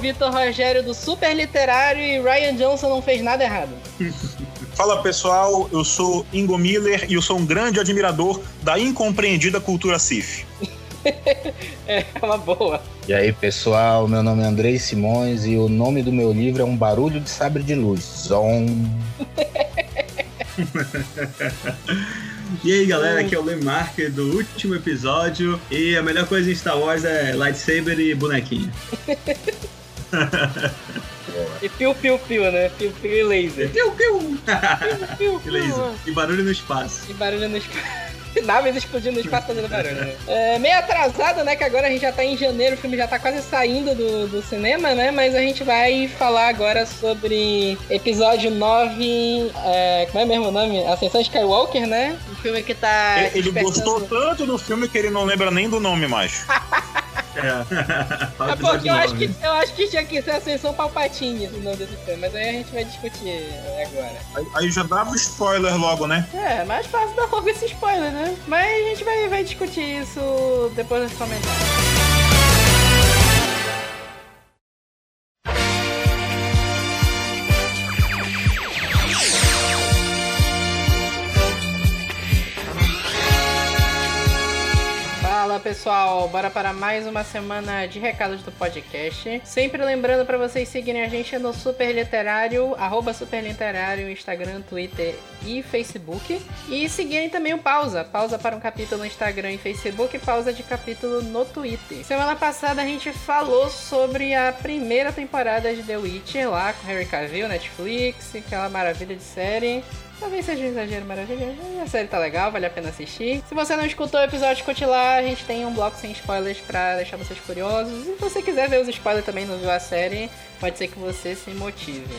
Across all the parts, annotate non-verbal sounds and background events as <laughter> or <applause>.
Vitor Rogério do Super Literário e Ryan Johnson não fez nada errado. <laughs> Fala pessoal, eu sou Ingo Miller e eu sou um grande admirador da incompreendida cultura CIF. <laughs> é uma boa. E aí pessoal, meu nome é Andrei Simões e o nome do meu livro é Um Barulho de Sabre de Luz. Zon. <laughs> E aí galera, aqui é o Lemark do último episódio e a melhor coisa em Star Wars é lightsaber e bonequinho. E piu-piu-piu, né? Piu-piu e laser. Piu-piu! <laughs> e laser. E barulho no espaço. E barulho no espaço. <laughs> naves explodindo no espaço fazendo barulho. Né? <laughs> É, meio atrasado, né? Que agora a gente já tá em janeiro, o filme já tá quase saindo do, do cinema, né? Mas a gente vai falar agora sobre episódio 9. É, como é mesmo o nome? Ascensão Skywalker, né? O filme que tá. Ele, ele gostou tanto do filme que ele não lembra nem do nome mais. É, <laughs> é porque eu acho, que, eu acho que tinha que ser Ascensão Palpatine o nome desse filme, mas aí a gente vai discutir agora. Aí, aí já dava spoiler logo, né? É, mais fácil dar logo esse spoiler, né? Mas a gente vai, vai discutir isso depois dos comentários. Pessoal, bora para mais uma semana de recados do podcast. Sempre lembrando para vocês seguirem a gente no Super Literário, arroba Super Literário, Instagram, Twitter e Facebook. E seguirem também o Pausa, pausa para um capítulo no Instagram e Facebook, pausa de capítulo no Twitter. Semana passada a gente falou sobre a primeira temporada de The Witcher lá com Harry Cavill, Netflix, aquela maravilha de série. Talvez seja um exagero maravilhoso. A série tá legal, vale a pena assistir. Se você não escutou o episódio, lá. A gente tem um bloco sem spoilers pra deixar vocês curiosos. E se você quiser ver os spoilers também, não viu a série, pode ser que você se motive.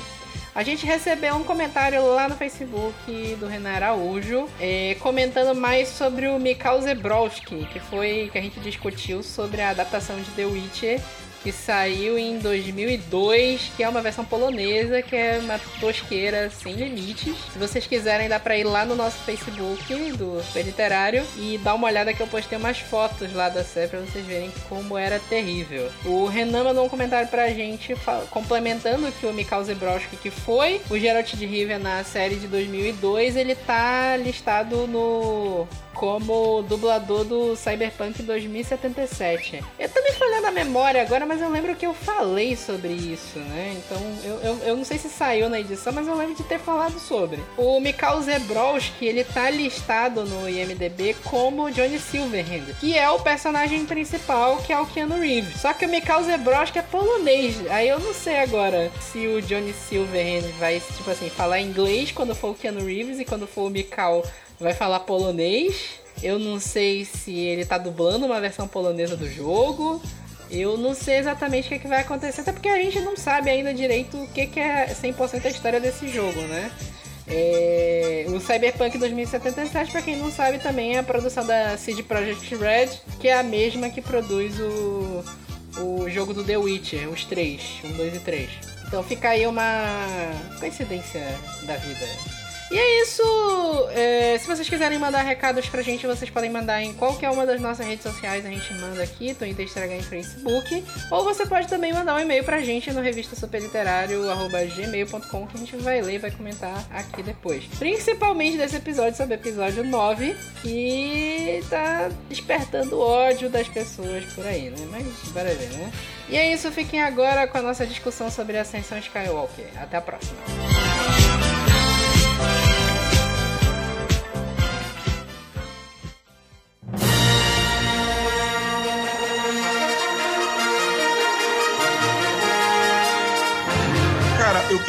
A gente recebeu um comentário lá no Facebook do Renan Araújo, é, comentando mais sobre o Mikhail Zebrowski, que foi que a gente discutiu sobre a adaptação de The Witcher que saiu em 2002, que é uma versão polonesa, que é uma tosqueira sem limites. Se vocês quiserem, dá pra ir lá no nosso Facebook do Super Literário e dar uma olhada que eu postei umas fotos lá da série pra vocês verem como era terrível. O Renan mandou um comentário pra gente complementando que o Mikhail Zebrowski, que foi o Geralt de Rivia na série de 2002, ele tá listado no como dublador do Cyberpunk 2077. Eu tô me falhando a memória agora, mas eu lembro que eu falei sobre isso, né? Então, eu, eu, eu não sei se saiu na edição, mas eu lembro de ter falado sobre. O Mikhail Zebrowski, ele tá listado no IMDB como Johnny Silverhand, que é o personagem principal, que é o Keanu Reeves. Só que o Mikhail Zebrowski é polonês, aí eu não sei agora se o Johnny Silverhand vai, tipo assim, falar inglês quando for o Keanu Reeves e quando for o Mikhail vai falar polonês. Eu não sei se ele tá dublando uma versão polonesa do jogo. Eu não sei exatamente o que, é que vai acontecer, até porque a gente não sabe ainda direito o que, que é 100% a história desse jogo, né? É... O Cyberpunk 2077, para quem não sabe, também é a produção da CD Projekt Red, que é a mesma que produz o, o jogo do The Witcher, os três, um, dois e três. Então fica aí uma coincidência da vida. E é isso. É, se vocês quiserem mandar recados pra gente, vocês podem mandar em qualquer uma das nossas redes sociais. A gente manda aqui, Twitter, Instagram e Facebook. Ou você pode também mandar um e-mail pra gente no revista superliterário.gmail.com que a gente vai ler e vai comentar aqui depois. Principalmente desse episódio sobre o episódio 9, que tá despertando ódio das pessoas por aí, né? Mas bora ver, né? E é isso, fiquem agora com a nossa discussão sobre a Ascensão Skywalker. Até a próxima.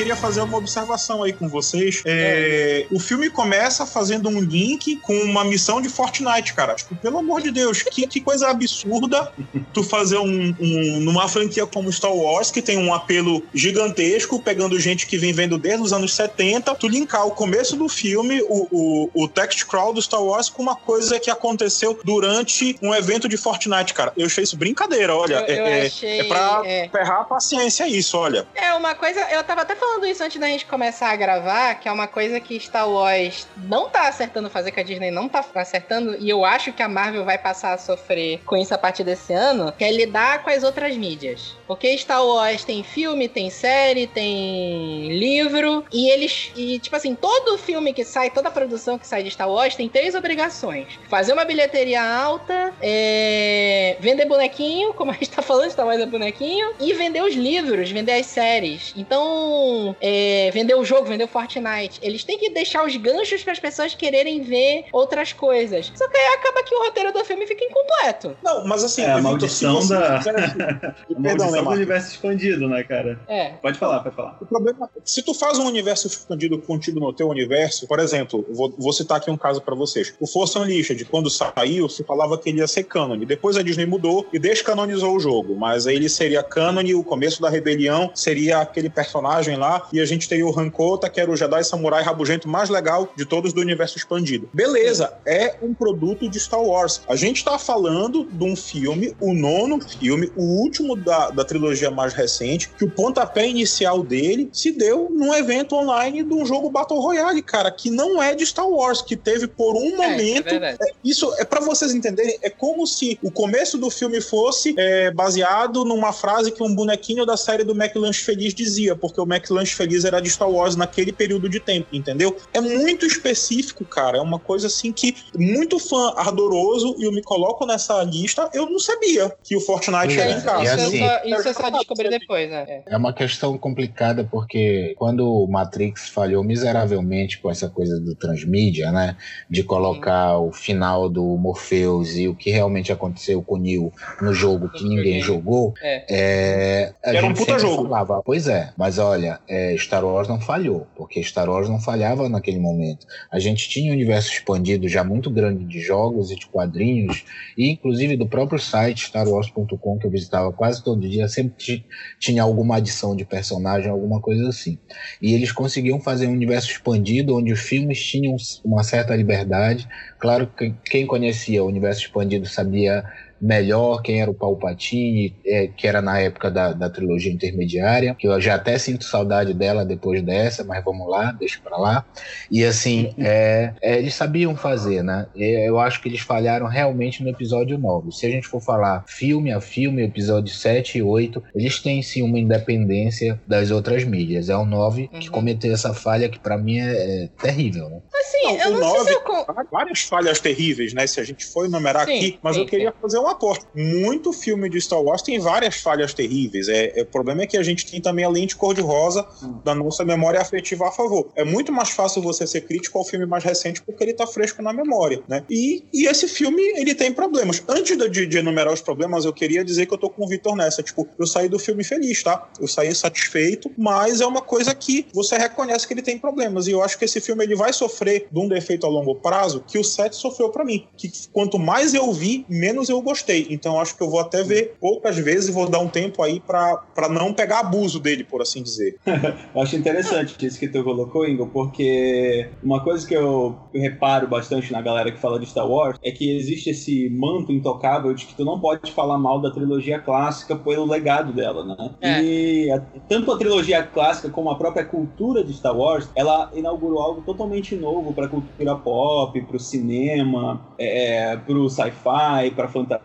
Queria fazer uma observação aí com vocês. É, é. O filme começa fazendo um link com uma missão de Fortnite, cara. Tipo, pelo amor de Deus, que, que coisa absurda tu fazer um, um, numa franquia como Star Wars, que tem um apelo gigantesco, pegando gente que vem vendo desde os anos 70, tu linkar o começo do filme, o, o, o text crawl do Star Wars, com uma coisa que aconteceu durante um evento de Fortnite, cara. Eu achei isso brincadeira, olha. Eu, eu é, achei, é pra é. ferrar a paciência isso, olha. É uma coisa, eu tava até até falando isso antes da gente começar a gravar, que é uma coisa que Star Wars não tá acertando fazer, que a Disney não tá acertando, e eu acho que a Marvel vai passar a sofrer com isso a partir desse ano, que é lidar com as outras mídias. Porque Star Wars tem filme, tem série, tem livro, e eles. E, tipo assim, todo filme que sai, toda produção que sai de Star Wars tem três obrigações: fazer uma bilheteria alta, é, vender bonequinho, como a gente tá falando, Star Wars é bonequinho, e vender os livros, vender as séries. Então, é, vender o jogo, vender o Fortnite. Eles têm que deixar os ganchos para as pessoas quererem ver outras coisas. Só que aí acaba que o roteiro do filme fica incompleto. Não, mas assim, É a maldição da- <laughs> A Perdão, maldição né, do universo expandido, né, cara? É. Pode falar, pode falar. O problema é se tu faz um universo expandido contido no teu universo, por exemplo, vou, vou citar aqui um caso pra vocês. O Force Unleashed, quando saiu, se falava que ele ia ser canon. Depois a Disney mudou e descanonizou o jogo, mas aí ele seria canon e o começo da rebelião seria aquele personagem lá e a gente teria o Hankota, que era o Jedi Samurai rabugento mais legal de todos do universo expandido. Beleza, é um produto de Star Wars. A gente tá falando de um filme, o nono filme, o último da, da trilogia mais recente, que o pontapé inicial dele se deu num evento online de um jogo Battle Royale, cara, que não é de Star Wars, que teve por um É, é momento é, isso é pra vocês entenderem, é como se o começo do filme fosse é, baseado numa frase que um bonequinho da série do McLanche Feliz dizia, porque o McLanche Feliz era de Star Wars naquele período de tempo, entendeu? É muito específico, cara, é uma coisa assim que muito fã ardoroso e eu me coloco nessa lista, eu não sabia que o Fortnite É, era em casa. e assim- só, isso eu só descobri depois, né? É. É uma questão complicada porque quando o Matrix falhou miseravelmente com essa coisa do transmídia, né? De colocar o final do Morpheus e o que realmente aconteceu com o Neo no jogo que ninguém jogou, É. é, a Era um gente puta sempre jogo. falava, pois é, mas olha, é, Star Wars não falhou, porque Star Wars não falhava naquele momento. A gente tinha um universo expandido já muito grande de jogos e de quadrinhos, e inclusive do próprio site StarWars.com, que eu visitava quase todo dia, sempre ti- tinha alguma adição de personagem, alguma coisa assim. E eles conseguiam fazer um universo expandido, onde os filmes tinham uma certa liberdade. Claro que quem conhecia o universo expandido sabia melhor quem era o Palpatine, é, que era na época da, da trilogia intermediária, que eu já até sinto saudade dela depois dessa, mas vamos lá, deixa pra lá. E assim, é, é, eles sabiam fazer, né? Eu acho que eles falharam realmente no episódio 9. Se a gente for falar filme a filme, episódio 7 e 8, eles têm sim uma independência das outras mídias. É o 9 que Uhum. cometeu essa falha que pra mim é, é terrível, né? Assim, Não, eu não sei nove- se eu. várias falhas terríveis, né? Se a gente for enumerar Sim, aqui, mas sim, eu queria fazer uma Muito filme de Star Wars tem várias falhas terríveis. É, é- o problema é que a gente tem também a lente cor-de-rosa Hum. da nossa memória afetiva a favor. É muito mais fácil você ser crítico ao filme mais recente porque ele tá fresco na memória, né? E, e esse filme, ele tem problemas. Antes de, de enumerar os problemas, eu queria dizer que eu tô com o Vitor nessa. Tipo, eu saí do filme feliz, tá? Eu saí satisfeito, mas é uma coisa que você reconhece que ele tem problemas. E eu acho que esse filme ele vai sofrer de um defeito a longo prazo que o 7 sofreu pra mim. Que quanto mais eu vi, menos eu gostei. Então eu acho que eu vou até ver poucas vezes e vou dar um tempo aí pra pra não pegar abuso dele, por assim dizer. <laughs> Eu acho interessante isso que tu colocou, Ingo, porque uma coisa que eu reparo bastante na galera que fala de Star Wars é que existe esse manto intocável de que tu não pode falar mal da trilogia clássica pelo legado dela, né? É. E a- tanto a trilogia clássica como a própria cultura de Star Wars, ela inaugurou algo totalmente novo pra cultura pop, pro cinema, é, pro sci-fi, pra fantasia.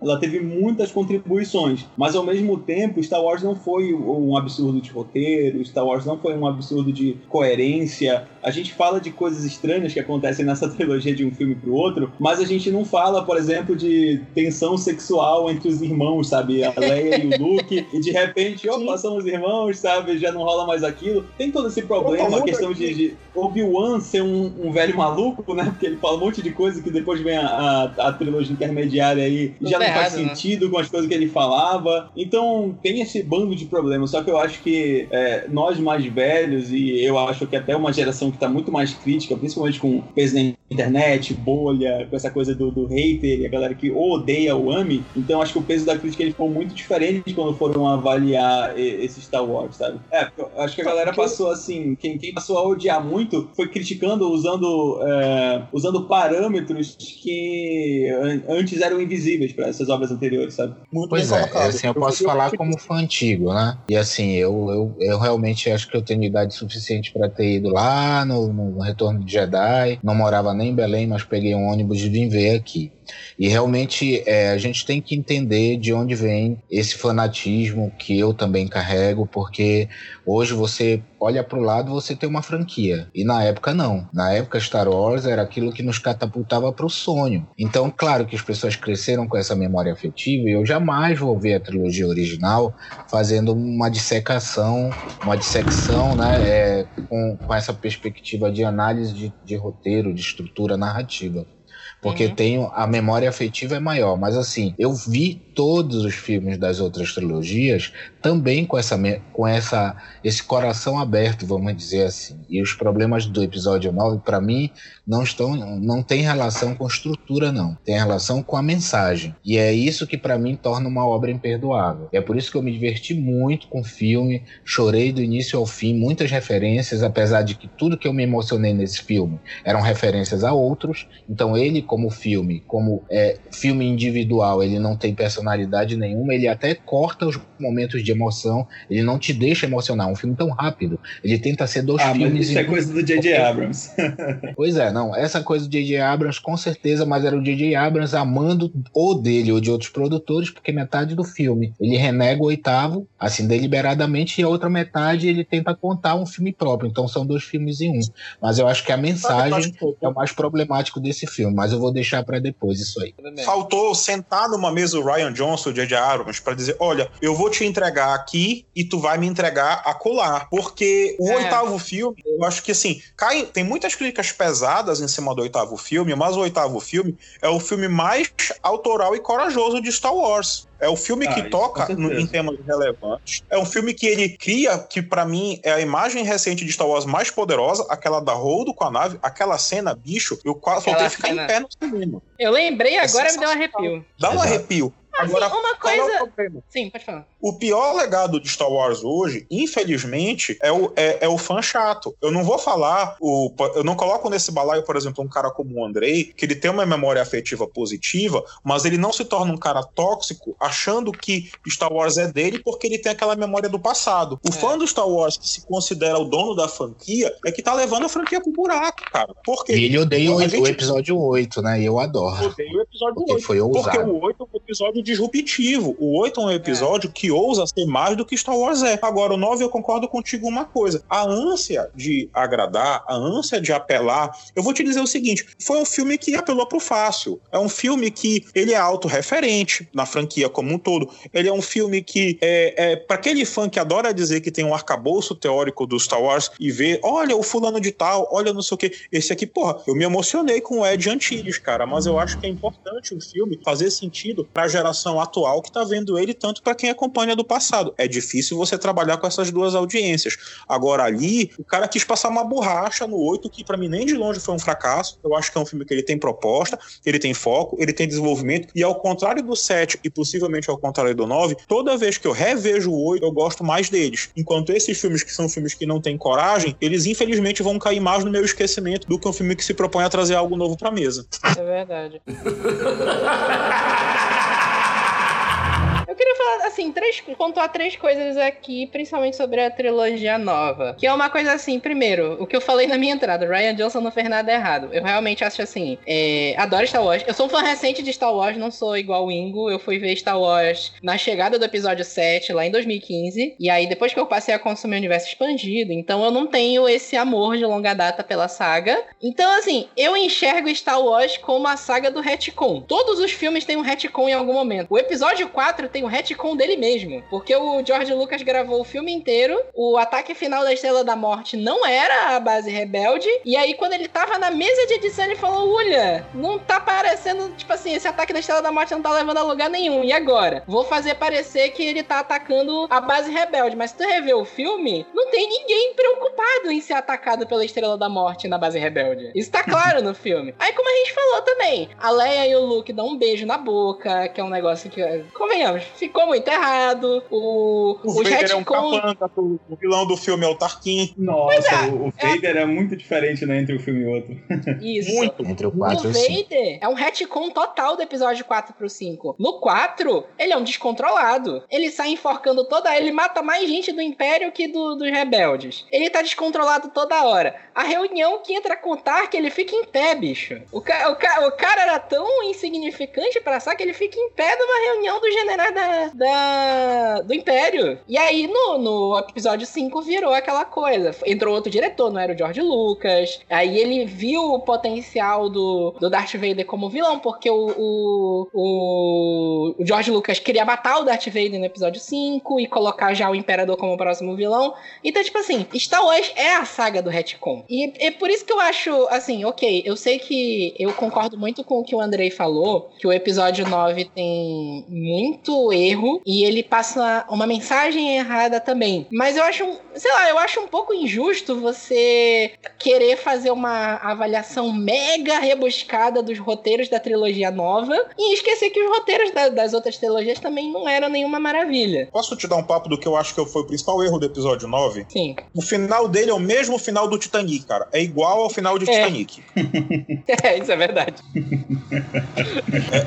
Ela teve muitas contribuições, mas ao mesmo tempo, Star Wars não foi um absurdo de roteiro, Star Wars não foi um absurdo de coerência. A gente fala de coisas estranhas que acontecem nessa <laughs> trilogia de um filme pro outro, mas a gente não fala, por exemplo, de tensão sexual entre os irmãos, sabe? A Leia e o Luke, <laughs> e de repente, opa, somos irmãos, sabe? Já não rola mais aquilo. Tem todo esse problema, a questão de, de Obi-Wan ser um, um velho maluco, né? Porque ele fala um monte de coisa que depois vem a, a, a trilogia intermediária aí e já não faz errado, né? sentido com as coisas que ele falava. Então tem esse bando de problemas. Só que eu acho que é, nós mais velhos, e eu acho que até uma geração que tá muito mais crítica, principalmente com o peso na internet, bolha, com essa coisa do, do hater e a galera que ou odeia ou ame. Então acho que o peso da crítica ele ficou muito diferente quando foram avaliar esse Star Wars, sabe? É, porque Acho que a galera passou assim, quem, quem passou a odiar muito foi criticando, usando, é, usando parâmetros que antes eram invisíveis para essas obras anteriores, sabe? Muito pois é, assim, eu posso falar como fã antigo, né? E assim, eu, eu, eu realmente acho que eu tenho idade suficiente para ter ido lá no, no Retorno de Jedi, não morava nem em Belém, mas peguei um ônibus e vim ver aqui. E realmente é, a gente tem que entender de onde vem esse fanatismo que eu também carrego, porque hoje você olha para o lado você tem uma franquia. E na época não. Na época Star Wars era aquilo que nos catapultava para o sonho. Então, claro que as pessoas cresceram com essa memória afetiva e eu jamais vou ver a trilogia original fazendo uma dissecação, uma dissecção, né, é, com, com essa perspectiva de análise de, de roteiro, de estrutura narrativa porque uhum. tenho a memória afetiva é maior. Mas assim, eu vi todos os filmes das outras trilogias também com essa com essa esse coração aberto, vamos dizer assim. E os problemas do episódio 9 para mim não estão não tem relação com estrutura não, tem relação com a mensagem. E é isso que para mim torna uma obra imperdoável. E é por isso que eu me diverti muito com o filme, chorei do início ao fim, muitas referências, apesar de que tudo que eu me emocionei nesse filme eram referências a outros. Então ele como filme, como é, filme individual, ele não tem personalidade nenhuma, ele até corta os momentos de emoção, ele não te deixa emocionar. Um filme tão rápido, ele tenta ser dois ah, filmes. Mas isso é coisa do J.J. Abrams. <laughs> pois é, não, essa coisa do J.J. Abrams, com certeza, mas era o J.J. Abrams amando ou dele ou de outros produtores, porque metade do filme ele renega o oitavo, assim, deliberadamente, e a outra metade ele tenta contar um filme próprio. Então são dois filmes em um. Mas eu acho que a mensagem é o mais problemático desse filme. Mas eu vou deixar para depois isso aí. Faltou sentar numa mesa o Ryan Johnson, o J.J. Abrams, para dizer: olha, eu vou te entregar aqui e tu vai me entregar a colar. Porque o é. oitavo filme, eu acho que assim, cai, tem muitas críticas pesadas em cima do oitavo filme, mas o oitavo filme é o filme mais autoral e corajoso de Star Wars. É o filme ah, que toca no, em temas relevantes. É um filme que ele cria, que para mim é a imagem recente de Star Wars mais poderosa, aquela da Holdo com a nave, aquela cena, bicho, eu quase faltei ficar em pé no cinema. Eu lembrei, agora é me deu um arrepio. Dá um Exato. arrepio. Agora, assim, uma coisa. É Sim, pode falar. O pior legado de Star Wars hoje, infelizmente, é o, é, é, o fã chato. Eu não vou falar, o, eu não coloco nesse balaio, por exemplo, um cara como o Andrei, que ele tem uma memória afetiva positiva, mas ele não se torna um cara tóxico achando que Star Wars é dele porque ele tem aquela memória do passado. O é. fã do Star Wars que se considera o dono da franquia é que tá levando a franquia pro buraco, cara. Porque e ele odeia o, gente... o episódio 8, né? E eu adoro. Odeio o episódio porque 8. Foi ousado. Porque o 8 é um episódio disruptivo. O 8 é um episódio é. que ousa ser mais do que Star Wars é. Agora, o 9 eu concordo contigo uma coisa. A ânsia de agradar, a ânsia de apelar, eu vou te dizer o seguinte: foi um filme que apelou pro fácil. É um filme que ele é autorreferente na franquia como um todo. Ele é um filme que é, é para aquele fã que adora dizer que tem um arcabouço teórico do Star Wars e ver, olha o fulano de tal, olha não sei o que. Esse aqui, porra, eu me emocionei com o Ed Antilles, cara, mas eu acho que é importante o filme fazer sentido para a geração atual que está vendo ele, tanto para quem acompanha do passado. É difícil você trabalhar com essas duas audiências. Agora, ali, o cara quis passar uma borracha no 8, que para mim nem de longe foi um fracasso. Eu acho que é um filme que ele tem proposta, ele tem foco, ele tem desenvolvimento, e ao contrário do 7 e possivelmente ao contrário do 9, toda vez que eu revejo o 8, eu gosto mais deles. Enquanto esses filmes que são filmes que não têm coragem, eles infelizmente vão cair mais no meu esquecimento do que um filme que se propõe a trazer algo novo pra mesa. É verdade. <laughs> queria falar, assim, três, pontuar três coisas aqui, principalmente sobre a trilogia nova. Que é uma coisa assim, primeiro, o que eu falei na minha entrada, Ryan Johnson não fez nada errado. Eu realmente acho assim, é, adoro Star Wars. Eu sou um fã recente de Star Wars, não sou igual o Ingo. Eu fui ver Star Wars na chegada do episódio 7, lá em 2015. E aí, depois que eu passei a consumir o universo expandido, então eu não tenho esse amor de longa data pela saga. Então, assim, eu enxergo Star Wars como a saga do retcon. Todos os filmes têm um retcon em algum momento. O episódio 4 tem um retcon dele mesmo. Porque o George Lucas gravou o filme inteiro, o ataque final da Estrela da Morte não era a base rebelde, e aí quando ele tava na mesa de edição ele falou, olha, não tá parecendo, tipo assim, esse ataque da Estrela da Morte não tá levando a lugar nenhum, e agora? Vou fazer parecer que ele tá atacando a base rebelde, mas se tu rever o filme, não tem ninguém preocupado em ser atacado pela Estrela da Morte na base rebelde. Isso tá claro no filme. Aí como a gente falou também, a Leia e o Luke dão um beijo na boca, que é um negócio que, convenhamos, ficou muito errado. O, O, os Vader é um capanga, o o vilão do filme é o Tarkin. Nossa, é, o, o Vader é... muito diferente né, entre um filme e outro. Isso. Muito. Entre o O 4 e o 5. Vader é um retcon total do episódio 4 pro 5. No 4, ele é um descontrolado. Ele sai enforcando toda. Ele mata mais gente do Império que do- dos rebeldes. Ele tá descontrolado toda hora. A reunião que entra a contar que ele fica em pé, bicho. O, ca- o ca- o cara era tão insignificante pra sacar que ele fica em pé numa reunião dos generais da, da- do Império. E aí, no, no episódio 5, virou aquela coisa. Entrou outro diretor, não era o George Lucas. Aí ele viu o potencial do, do Darth Vader como vilão, porque o, o, o, George Lucas queria matar o Darth Vader no episódio 5 e colocar já o Imperador como próximo vilão. Então, tipo assim, Star Wars é a saga do retcon. E é por isso que eu acho, assim, ok, eu sei que eu concordo muito com o que o Andrei falou, que o episódio 9 tem muito erro e ele passa uma mensagem errada também. Mas eu acho, um- sei lá, eu acho um pouco injusto você querer fazer uma avaliação mega rebuscada dos roteiros da trilogia nova e esquecer que os roteiros da- das outras trilogias também não eram nenhuma maravilha. Posso te dar um papo do que eu acho que foi o principal erro do episódio 9? Sim. O final dele é o mesmo final do Titanic, cara. É igual ao final de É. Titanic. <laughs> É, isso é verdade.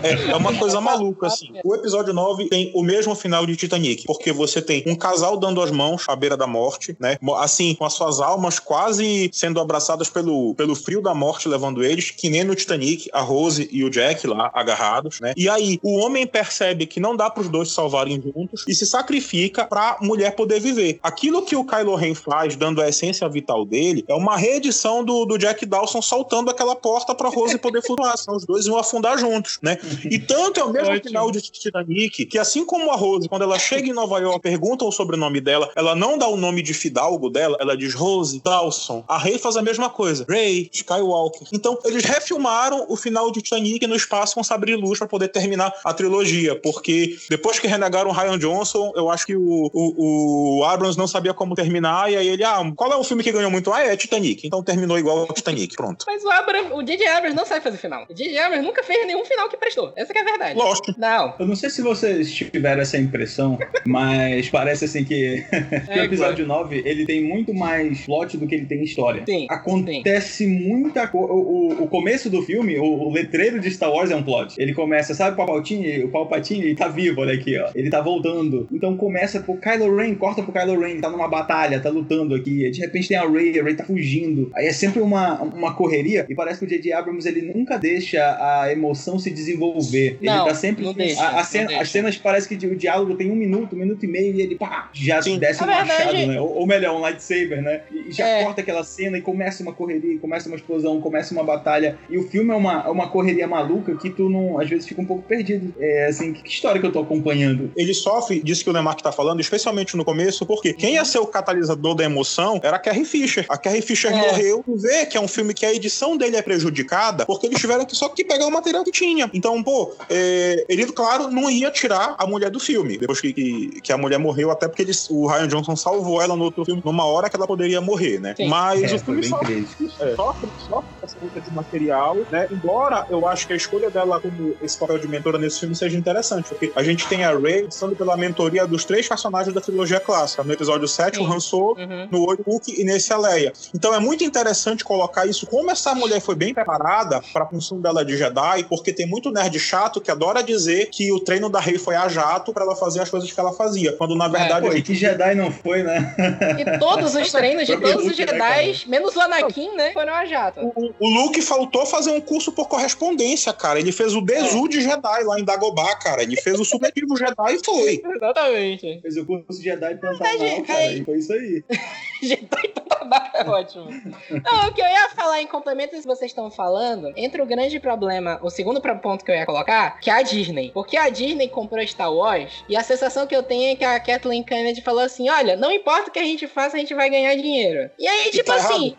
É, é uma coisa maluca, assim. O episódio 9 tem o mesmo final de Titanic, porque você tem um casal dando as mãos à beira da morte, né? Assim, com as suas almas quase sendo abraçadas pelo, pelo frio da morte, levando eles, que nem no Titanic, a Rose e o Jack lá agarrados, né? E aí, o homem percebe que não dá pros dois se salvarem juntos e se sacrifica pra mulher poder viver. Aquilo que o Kylo Ren faz, dando a essência vital dele, é uma reedição do, do Jack Dawson soltando aquela porta pra Rose poder flutuar. Senão os dois iam afundar juntos, né? E tanto é o mesmo final de Titanic que, assim como a Rose, quando ela chega em Nova York, pergunta o sobrenome dela, ela não dá o nome de fidalgo dela, ela diz Rose Dawson. A Rey faz a mesma coisa, Rey Skywalker. Então, eles refilmaram o final de Titanic no espaço com sabre de luz pra poder terminar a trilogia, porque depois que renegaram o Ryan Johnson, eu acho que o, o, o Abrams não sabia como terminar, e aí ele, ah, qual é o filme que ganhou muito? Ah, é Titanic. Então terminou igual ao Titanic, pronto. Mas o Abrams, o J.J. Abrams não sabe fazer final. O J.J. Abrams nunca fez nenhum final que prestou. Essa que é a verdade. Lógico. Não. Eu não sei se vocês tiveram essa impressão, mas parece assim que, <laughs> que o episódio 9 ele tem muito mais plot do que ele tem história. Sim, Acontece muita coisa. O, o- começo do filme, o, o letreiro de Star Wars é um plot. Ele começa, sabe o Palpatine? O Palpatine ele tá vivo, olha aqui, ó. Ele tá voltando. Então começa pro Kylo Ren, corta pro Kylo Ren, ele tá numa batalha, tá lutando aqui. De repente tem a Rey, a Rey tá fugindo. Aí é sempre uma, uma correria e parece que o J.J. Abrams ele nunca deixa a emoção se desenvolver. Não, ele tá sempre. não deixa, a- a cena- deixa. as cenas parece que o diálogo tem um minuto, um minuto e meio e ele pá, já Sim. desce um Na verdade- machado, né? Ou, ou melhor, um lightsaber, né? E já É. corta aquela cena e começa uma correria, começa uma explosão, começa uma batalha. E o filme é uma, é uma correria maluca que tu não, às vezes fica um pouco perdido. É assim, que história que eu tô acompanhando? ele sofre disso que o Lemar tá falando, especialmente no começo, porque quem ia ser o catalisador da emoção era a Carrie Fisher. A Carrie Fisher É. morreu, tu vê que é um filme que a edição dele é prejudicada, porque eles tiveram que só que pegar o material que tinha. Então, pô, é, ele, claro, não ia tirar a mulher do filme, depois que, que, que a mulher morreu, até porque eles, o Ryan Johnson salvou ela no outro filme, numa hora que ela poderia morrer, né? Sim. Mas É, o filme sofre é, sofre, sofre essa luta de material, né? Embora eu acho que a escolha dela como esse papel de mentora nesse filme seja interessante, porque a gente tem a Rey passando pela mentoria dos três personagens da trilogia clássica. No episódio 7, Sim. o Han Solo, Uhum. no 8, o Luke e nesse a Leia. Então é muito interessante colocar isso, como essa mulher foi bem preparada para a função dela de Jedi, porque tem muito nerd chato que adora dizer que o treino da Rey foi a jato para ela fazer as coisas que ela fazia, quando na verdade Pô, a e que Jedi não foi, né? E todos os <laughs> treinos de todos os né, Jedi, menos o Anakin, né? Foram a jato. O, o Luke faltou fazer um curso por correspondência, cara. Ele fez o Desu de Jedi lá em Dagobah, cara. Ele fez o supletivo Jedi e foi. <laughs> Exatamente. Fez o curso de Jedi Pantanal, Verdade, cara, é. e foi isso aí. <laughs> Jedi Pantanal é ótimo. Não, o que eu ia falar em complemento que vocês estão falando, entra o grande problema, o segundo ponto que eu ia colocar, que é a Disney. Porque a Disney comprou Star Wars e a sensação que eu tenho é que a Kathleen Kennedy falou assim: olha, não importa o que a gente faça, a gente vai ganhar dinheiro. E aí, E tipo tá assim.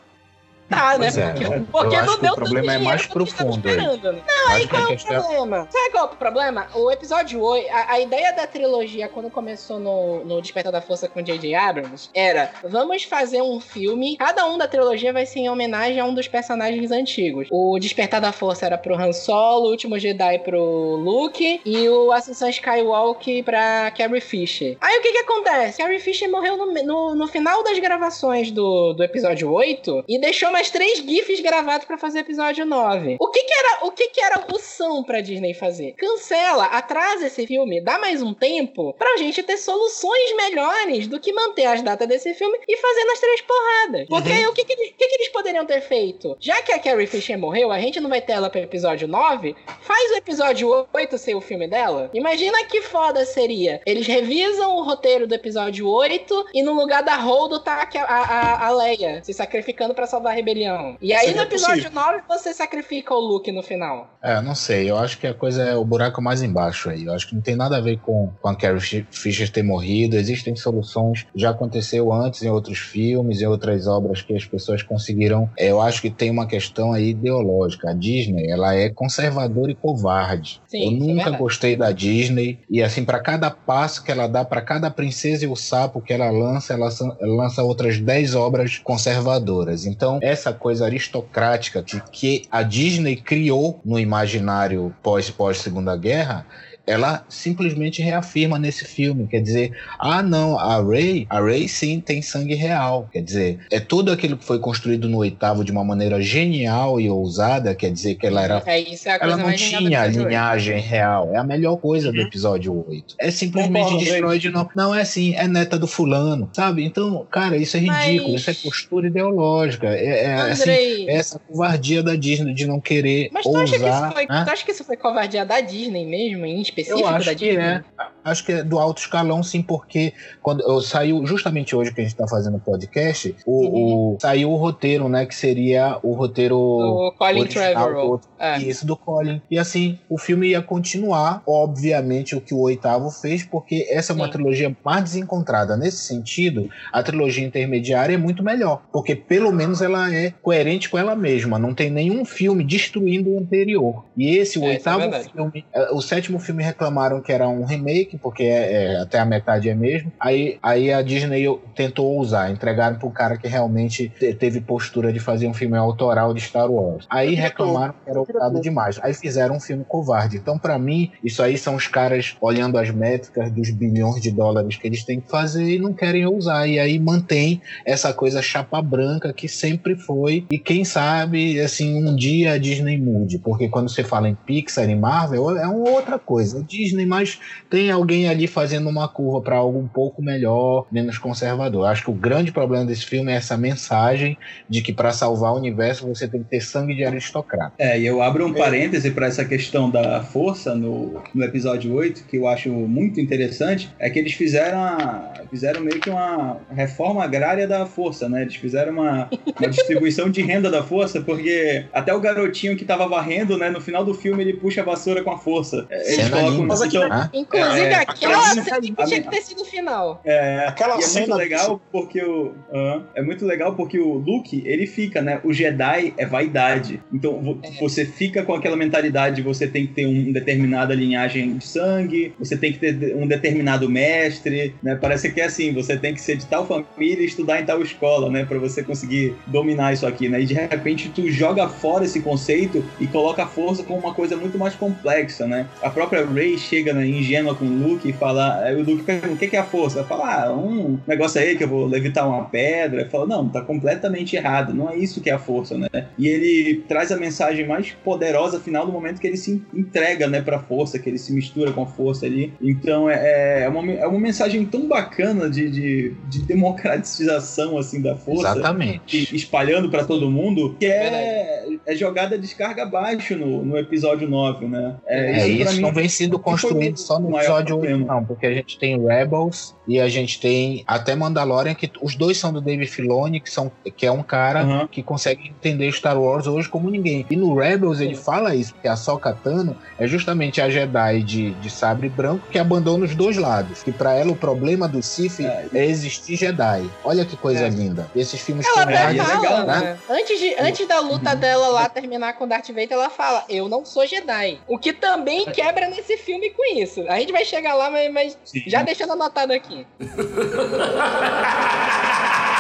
Tá, né? Pois é. Porque, Eu porque acho não que deu o problema é mais tava profundo aí. esperando, né? Não, aí Acho que qual é o questão- problema? Sabe qual é o problema? O episódio 8, a, a ideia da trilogia, quando começou no, no Despertar da Força com J.J. Abrams, era: vamos fazer um filme, cada um da trilogia vai ser em homenagem a um dos personagens antigos. O Despertar da Força era pro Han Solo, o Último Jedi pro Luke e o Ascensão Skywalker pra Carrie Fisher. Aí o que que acontece? Carrie Fisher morreu no, no, no final das gravações do, do episódio 8 e deixou mais três GIFs gravados pra fazer o episódio 9. O que que era, o que que era o são pra Disney fazer? Cancela, atrasa esse filme, dá mais um tempo pra gente ter soluções melhores do que manter as datas desse filme e fazer nas três porradas. Porque Uhum. aí o que que, que que eles poderiam ter feito? Já que a Carrie Fisher morreu, a gente não vai ter ela pro episódio 9, faz o episódio 8 ser o filme dela. Imagina que foda seria. Eles revisam o roteiro do episódio 8 e no lugar da Holdo tá a, a, a Leia se sacrificando pra salvar a rebelião. E aí Seria no episódio possível. 9 você sacrifica o Luke no final. É, não sei. Eu acho que a coisa é o buraco mais embaixo aí. Eu acho que não tem nada a ver com, com a Carrie Fi- Fisher ter morrido. Existem soluções. Já aconteceu antes em outros filmes, em outras obras que as pessoas conseguiram. É, eu acho que tem uma questão aí ideológica. A Disney, ela é conservadora e covarde. Sim, eu é nunca verdade. gostei da Disney. E assim, para cada passo que ela dá, para cada princesa e o sapo que ela lança, ela lança outras 10 obras conservadoras. Então, essa coisa aristocrática que, que a Disney criou no imaginário pós, pós Guerra, ela simplesmente reafirma nesse filme. Quer dizer, ah, não, a Ray, a Ray sim tem sangue real. Quer dizer, é tudo aquilo que foi construído no oitavo de uma maneira genial e ousada. Quer dizer que ela era É isso é a coisa ela não tinha linhagem real. É a melhor coisa do episódio 8. É simplesmente Concordo, destrói de novo. Não é assim, é neta do fulano, sabe? Então, cara, isso é ridículo. Mas- Isso é postura ideológica. É, é, assim, Andrei, é essa covardia da Disney de não querer mas tu acha, que isso ousar. foi, né? tu acha que isso foi covardia da Disney mesmo, em específico Eu da Disney? é. Acho que é do alto escalão, sim, porque quando saiu justamente hoje que a gente tá fazendo o podcast, o, o- saiu o roteiro, né? Que seria o roteiro O Colin original do Trevorrow. outro É. isso do Colin. E assim, o filme ia continuar, obviamente, o que o oitavo fez, porque essa é uma trilogia mais desencontrada. Nesse sentido, a trilogia intermediária é muito melhor, porque pelo menos ela é coerente com ela mesma. Não tem nenhum filme destruindo o anterior. E esse, o É, é oitavo verdade. filme, o sétimo filme reclamaram que era um remake, porque é, é, até a metade é mesmo. Aí, aí a Disney tentou usar, entregaram pro cara que realmente te- teve postura de fazer um filme autoral de Star Wars. Aí reclamaram que era ousado demais. Aí fizeram um filme covarde. Então, pra mim, isso aí são os caras olhando as métricas dos bilhões de dólares que eles têm que fazer e não querem usar. E aí mantém essa coisa chapa branca que sempre foi. E quem sabe, assim, um dia a Disney mude. Porque quando você fala em Pixar e Marvel, é uma outra coisa. Disney, mas tem alguém ali fazendo uma curva para algo um pouco melhor, menos conservador. Acho que o grande problema desse filme é essa mensagem de que para salvar o universo você tem que ter sangue de aristocrata. É, e eu abro um parêntese para essa questão da força no, no episódio 8, que eu acho muito interessante, é que eles fizeram, a- fizeram meio que uma reforma agrária da força, né? Eles fizeram uma, uma distribuição de renda da força, porque até o garotinho que tava varrendo, né, no final do filme ele puxa a vassoura com a força. É, Eles Cena colocam linda. Então, Ah, Inclusive, É, aquela cena que tinha que ter sido o final. É, Aquela e é cena muito do- legal porque o aham, é muito legal porque o Luke ele fica né? O Jedi é vaidade. Então É. você fica com aquela mentalidade de você tem que ter um determinada linhagem de sangue você tem que ter um determinado mestre né? Parece que é assim você tem que ser de tal família e estudar em tal escola né? Para você conseguir dominar isso aqui né? E de repente tu joga fora esse conceito e coloca a força como uma coisa muito mais complexa né? A própria Rey chega né, ingênua com o Luke e fala aí o Luke pergunta o que é a força? Fala ah um negócio aí que eu vou levitar uma pedra. Fala não tá completamente errado não é isso que é a força né? E ele traz a mensagem mais poderosa final do momento que ele se entrega né para força que ele se mistura com a força ali. Então é, é, uma, é uma mensagem tão bacana de, de, de democratização assim da força exatamente. espalhando pra todo mundo, que é, é jogada descarga abaixo no, no episódio 9, né? É, pra isso mim não vem sendo construído só no episódio 8, problema. não, porque a gente tem Rebels, e a gente tem até Mandalorian, que os dois são do Dave Filoni, que, são, que é um cara Uhum. que consegue entender Star Wars hoje como ninguém. E no Rebels ele fala isso, que a Ahsoka Tano é justamente a Jedi de, de sabre branco que abandona os dois lados. Que pra ela o problema do Sith É. é existir Jedi. Olha que coisa É. linda. Esses filmes Ela até é fala, legal, né? Antes, de, antes da luta Uhum. dela lá terminar com Darth Vader, ela fala: Eu não sou Jedi. O que também quebra nesse filme com isso. A gente vai chegar lá, mas, mas já deixando anotado aqui aqui. <laughs>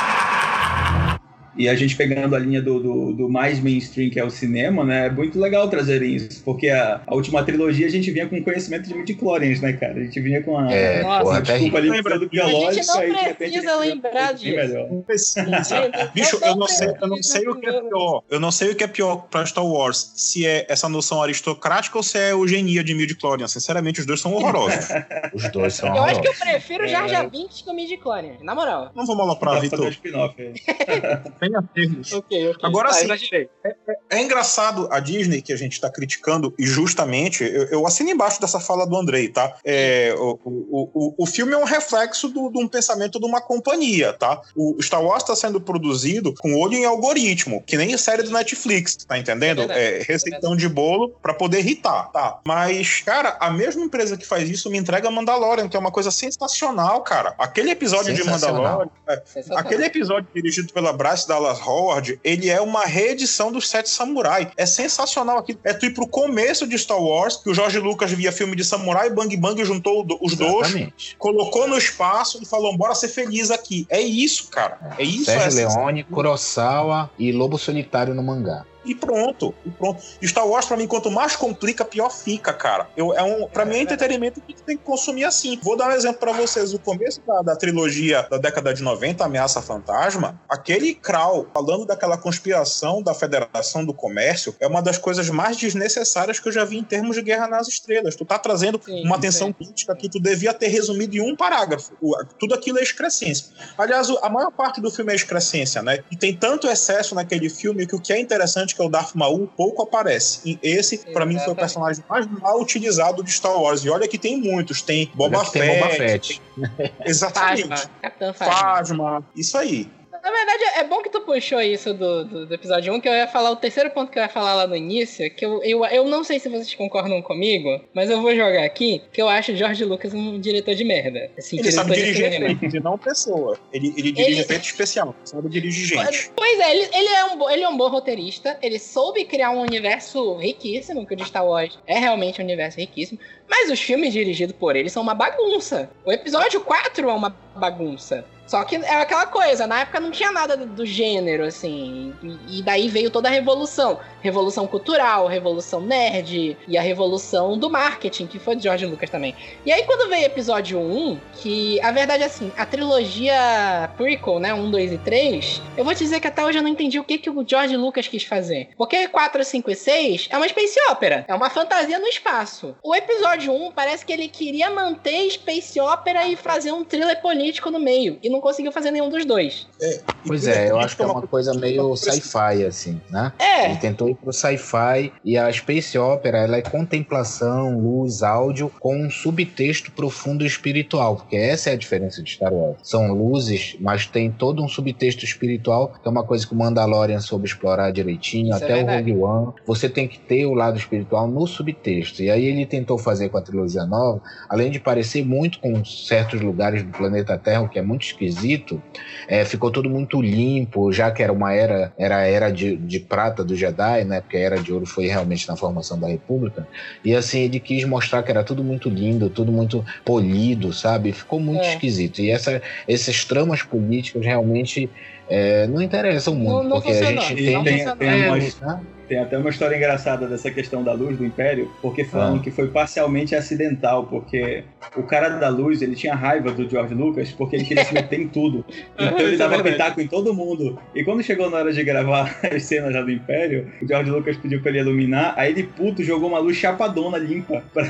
E a gente pegando a linha do, do, do mais mainstream, que é o cinema, né? É muito legal trazerem isso, porque a, a última trilogia a gente vinha com conhecimento de midichlorians, né, cara? A gente vinha com a, É, Nossa, porra, a desculpa ali Lembra- do A biológico, gente não repente precisa a gente lembrar bem disso. melhor. Não precisa. Bicho, eu não sei, eu não sei o que é pior. Eu não sei o que é pior pra Star Wars. Se é essa noção aristocrática ou se é eugenia de midi-chlorian. Sinceramente, os dois são horrorosos. <laughs> Os dois são Eu acho que eu horrorosos. prefiro Jar Jar Binks que o midi-chlorian, na moral. Não vamos lá pra Vitor. <laughs> spin-off aí. Tenha termos. Ok, ok. Agora Tá, sim. exagerei. É engraçado a Disney que a gente está criticando, e justamente, eu, eu assino embaixo dessa fala do Andrei, tá? É, o, o, o, o filme é um reflexo do- de um pensamento de uma companhia, tá? O Star Wars está sendo produzido com olho em algoritmo, que nem série do Netflix, tá entendendo? É. É, receitão de bolo para poder irritar, tá? Mas, cara, a mesma empresa que faz isso me entrega Mandalorian, que é uma coisa sensacional, cara. Aquele episódio de. Mandalorian, é. Aquele episódio dirigido pela Bryce Dallas Howard, ele é uma reedição dos Sete Samurai. É sensacional aqui. É tu ir pro começo de Star Wars, que o Jorge Lucas via filme de samurai, Bang Bang juntou os dois, Exatamente. colocou no espaço e falou: bora ser feliz aqui. É isso, cara. É isso. Sérgio é. Leone, Kurosawa e Lobo Solitário no mangá. E pronto, e pronto. E Star Wars, pra mim, quanto mais complica, pior fica, cara. Eu, é um, pra mim, é entretenimento que tem que consumir assim. Vou dar um exemplo pra vocês. O começo da, da trilogia da década de 90, Ameaça Fantasma, aquele Krau falando daquela conspiração da Federação do Comércio é uma das coisas mais desnecessárias que eu já vi em termos de Guerra nas Estrelas. Tu tá trazendo Sim, uma sim. tensão política que tu devia ter resumido em um parágrafo. Tudo aquilo é excrescência. Aliás, a maior parte do filme é excrescência, né? E tem tanto excesso naquele filme que o que é interessante, que é o Darth Maul, pouco aparece. E esse, pra mim, foi o personagem mais mal utilizado de Star Wars. E olha que tem muitos. Tem Boba que tem Fett. Boba Fett. <laughs> Exatamente. Fasma. Fasma. Isso aí. Na verdade, é bom que tu puxou isso do, do, do episódio 1, que eu ia falar, o terceiro ponto que eu ia falar lá no início, que eu, eu, eu não sei se vocês concordam comigo, mas eu vou jogar aqui, que eu acho o George Lucas um diretor de merda. Assim, Ele sabe dirigir cinema. efeitos e não pessoa. Ele, ele dirige Ele- efeito especial. Sabe dirigir gente. Pois é, ele, ele é um, ele é um bom roteirista, ele soube criar um universo riquíssimo, que o de Star Wars é realmente um universo riquíssimo, mas os filmes dirigidos por ele são uma bagunça. O episódio 4 é uma bagunça. Só que é aquela coisa, na época não tinha nada do, do gênero, assim, e, e daí veio toda a revolução. Revolução cultural, revolução nerd, e a revolução do marketing, que foi de George Lucas também. E aí quando veio episódio 1, que a verdade é assim, a trilogia prequel, né, 1, 2 e 3, eu vou te dizer que até hoje eu não entendi o que, que o George Lucas quis fazer. Porque 4, 5 e 6 é uma space opera, é uma fantasia no espaço. O episódio 1 parece que ele queria manter space opera e fazer um thriller político no meio, e não conseguiu fazer nenhum dos dois. Pois é, eu acho que é uma coisa meio sci-fi, assim, né? É, Ele tentou ir pro sci-fi e a Space Opera ela é contemplação, luz, áudio com um subtexto profundo espiritual, porque essa é a diferença de Star Wars. São luzes, mas tem todo um subtexto espiritual, que é uma coisa que o Mandalorian soube explorar direitinho, Isso é até o verdade. Rogue One. Você tem que ter o lado espiritual no subtexto. E aí ele tentou fazer com a trilogia nova, além de parecer muito com certos lugares do planeta Terra, o que é muito esquisito, é, ficou tudo muito limpo, já que era uma era, era a era de, de prata do Jedi, né? Porque a era de ouro foi realmente na formação da República. E assim, ele quis mostrar que era tudo muito lindo, tudo muito polido, sabe? Ficou muito É. esquisito. E essa, essas tramas políticas realmente é, não interessam muito, Não- não porque a gente E tem. tem, tem, É, umas- né? Tem até uma história engraçada dessa questão da luz do Império, porque falam Ah. que foi parcialmente acidental, porque o cara da luz, ele tinha raiva do George Lucas, porque ele queria se meter em tudo. <laughs> Então ele é dava pitaco em todo mundo. E quando chegou na hora de gravar <laughs> as cenas já do Império, o George Lucas pediu pra ele iluminar, aí ele puto jogou uma luz chapadona limpa <laughs> pra,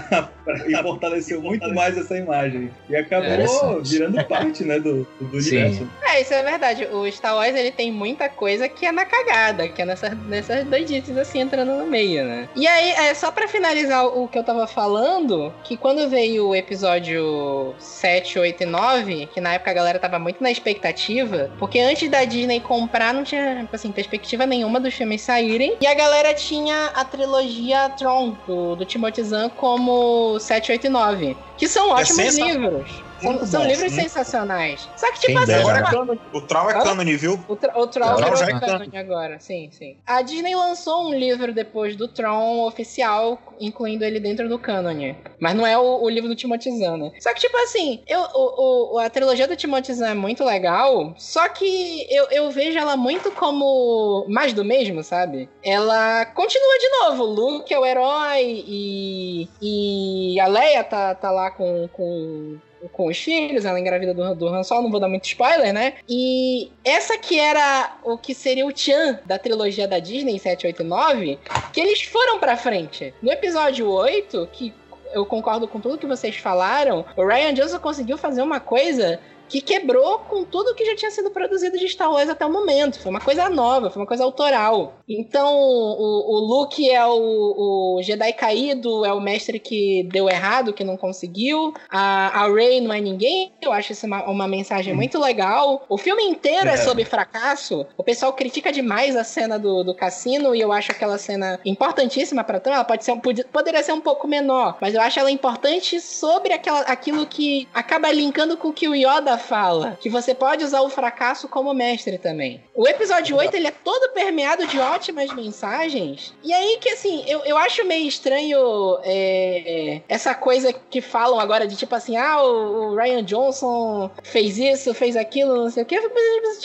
pra- e fortaleceu muito mais essa imagem. E acabou Interessante. virando parte, né, do, do universo. É, isso é verdade. O Star Wars ele tem muita coisa que é na cagada, que é nessas, nessas doidices se entrando no meio, né? E aí, é, só para finalizar o que eu tava falando, que quando veio o episódio 7, 8 e 9, que na época a galera tava muito na expectativa, porque antes da Disney comprar não tinha, assim, perspectiva nenhuma dos filmes saírem, e a galera tinha a trilogia Tron, do, do Timothy Zahn, como 7, 8 e 9, que são é ótimos livros. São, são livros sensacionais. Só que, tipo assim. Agora é o Troll é canon, viu? O, tra o Troll é, é canon agora, sim, sim. A Disney lançou um livro depois do Tron oficial, incluindo ele dentro do canon. Mas não é o, o livro do Timothy Zahn, né? Só que, tipo assim, eu, o, o, a trilogia do Timothy Zahn é muito legal, só que eu, eu vejo ela muito como mais do mesmo, sabe? Ela continua de novo. Luke é o herói e, e a Leia tá, tá lá com, com com os filhos, ela engravida do, do Han Solo, não vou dar muito spoiler, né? E essa que era o que seria o Chan da trilogia da Disney 7, 8 e 9, que eles foram pra frente. No episódio 8, que eu concordo com tudo que vocês falaram, o Ryan Johnson conseguiu fazer uma coisa que quebrou com tudo que já tinha sido produzido de Star Wars até o momento. Foi uma coisa nova, foi uma coisa autoral. Então, o, o Luke é o, o, Jedi caído, é o mestre que deu errado, que não conseguiu. A, a Rey não é ninguém. Eu acho isso uma, uma mensagem muito legal. O filme inteiro é. é sobre fracasso. O pessoal critica demais a cena do, do cassino e eu acho aquela cena importantíssima para trama. Ela pode ser, poderia ser um pouco menor, mas eu acho ela importante sobre aquela, aquilo que acaba linkando com o que o Yoda fala que você pode usar o fracasso como mestre também. O episódio 8 ele é todo permeado de ótimas mensagens. E aí que assim, eu, eu acho meio estranho é, essa coisa que falam agora de tipo assim, ah, o, o, Ryan Johnson fez isso, fez aquilo, não sei o que.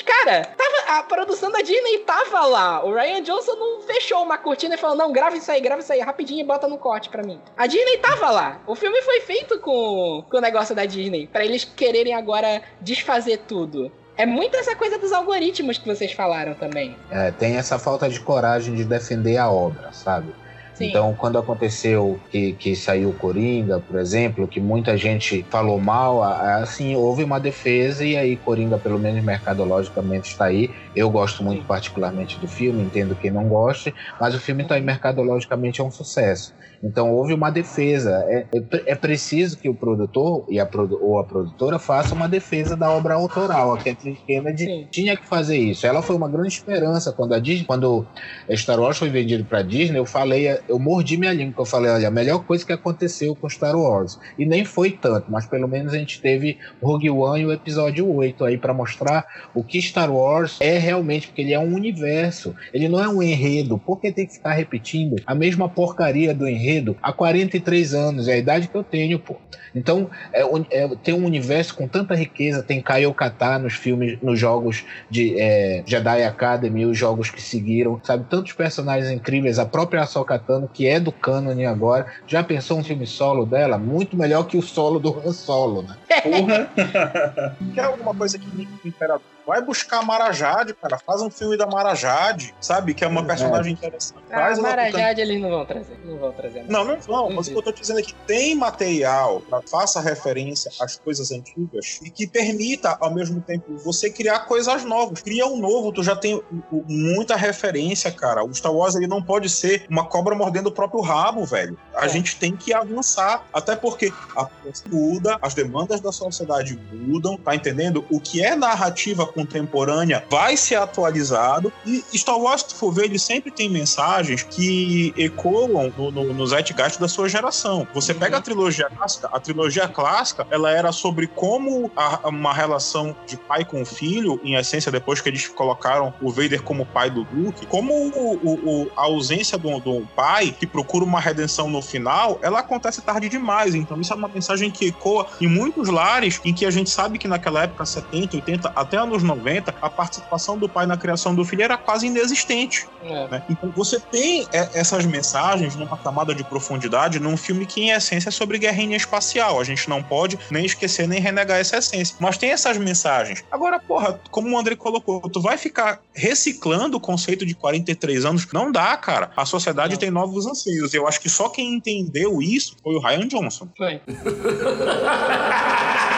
Cara, tava, a produção da Disney tava lá. O Ryan Johnson não fechou uma cortina e falou: não, grava isso aí, grava isso aí, rapidinho e bota no corte pra mim. A Disney tava lá. O filme foi feito com, com o negócio da Disney. para eles quererem agora desfazer tudo. É muito essa coisa dos algoritmos que vocês falaram também. É, tem essa falta de coragem de defender a obra, sabe? Sim. Então, quando aconteceu que, que saiu Coringa, por exemplo, que muita gente falou mal, assim, houve uma defesa e aí Coringa, pelo menos mercadologicamente, está aí. Eu gosto muito particularmente do filme, entendo quem não goste, mas o filme está aí mercadologicamente é um sucesso. Então houve uma defesa. É, é, é preciso que o produtor e a, ou a produtora faça uma defesa da obra autoral. A Kathleen Kennedy Sim. tinha que fazer isso. Ela foi uma grande esperança quando a Disney, quando Star Wars foi vendido para Disney. Eu falei, eu mordi minha língua. Eu falei, olha, a melhor coisa que aconteceu com Star Wars e nem foi tanto, mas pelo menos a gente teve Rogue One e o Episódio 8 aí para mostrar o que Star Wars é realmente, porque ele é um universo. Ele não é um enredo. Por que tem que ficar repetindo a mesma porcaria do enredo? Enredo há 43 anos, é a idade que eu tenho, pô. Então, é, é, tem um universo com tanta riqueza, tem Kaio Kata nos filmes, nos jogos de é, Jedi Academy, os jogos que seguiram, sabe? Tantos personagens incríveis, a própria Ahsoka Tano, que é do canon agora, já pensou um filme solo dela? Muito melhor que o solo do Han Solo, né? Porra! <laughs> Quer alguma coisa que me Imperador? Vai buscar a Marajade, cara. Faz um filme da Marajade, sabe? Que é uma personagem interessante. Ah, Faz Marajade eles não vão trazer. Não vão trazer. Não, não vão. Mas o que eu tô dizendo é que tem material pra faça referência às coisas antigas e que permita, ao mesmo tempo, você criar coisas novas. Cria um novo, tu já tem muita referência, cara. O Star Wars ele não pode ser uma cobra mordendo o próprio rabo, velho. A é. gente tem que avançar. Até porque a muda, as demandas da sociedade mudam, tá entendendo? O que é narrativa contemporânea vai ser atualizado. E Star Wars, se for ver, ele sempre tem mensagens que ecoam no, no, no zeitgeist da sua geração. Você uhum. pega a trilogia clássica, a trilogia clássica, ela era sobre como a, uma relação de pai com filho, em essência, depois que eles colocaram o Vader como pai do Luke, como o, o, a ausência do, do pai que procura uma redenção no final, ela acontece tarde demais. Então, isso é uma mensagem que ecoa em muitos lares em que a gente sabe que naquela época, 70, 80, até anos 90, a participação do pai na criação do filho era quase inexistente. É. Né? Então você tem essas mensagens numa camada de profundidade num filme que, em essência, é sobre guerrinha espacial. A gente não pode nem esquecer nem renegar essa essência. Mas tem essas mensagens. Agora, porra, como o André colocou, tu vai ficar reciclando o conceito de 43 anos? Não dá, cara. A sociedade não. tem novos anseios. Eu acho que só quem entendeu isso foi o Ryan Johnson. Foi. <laughs>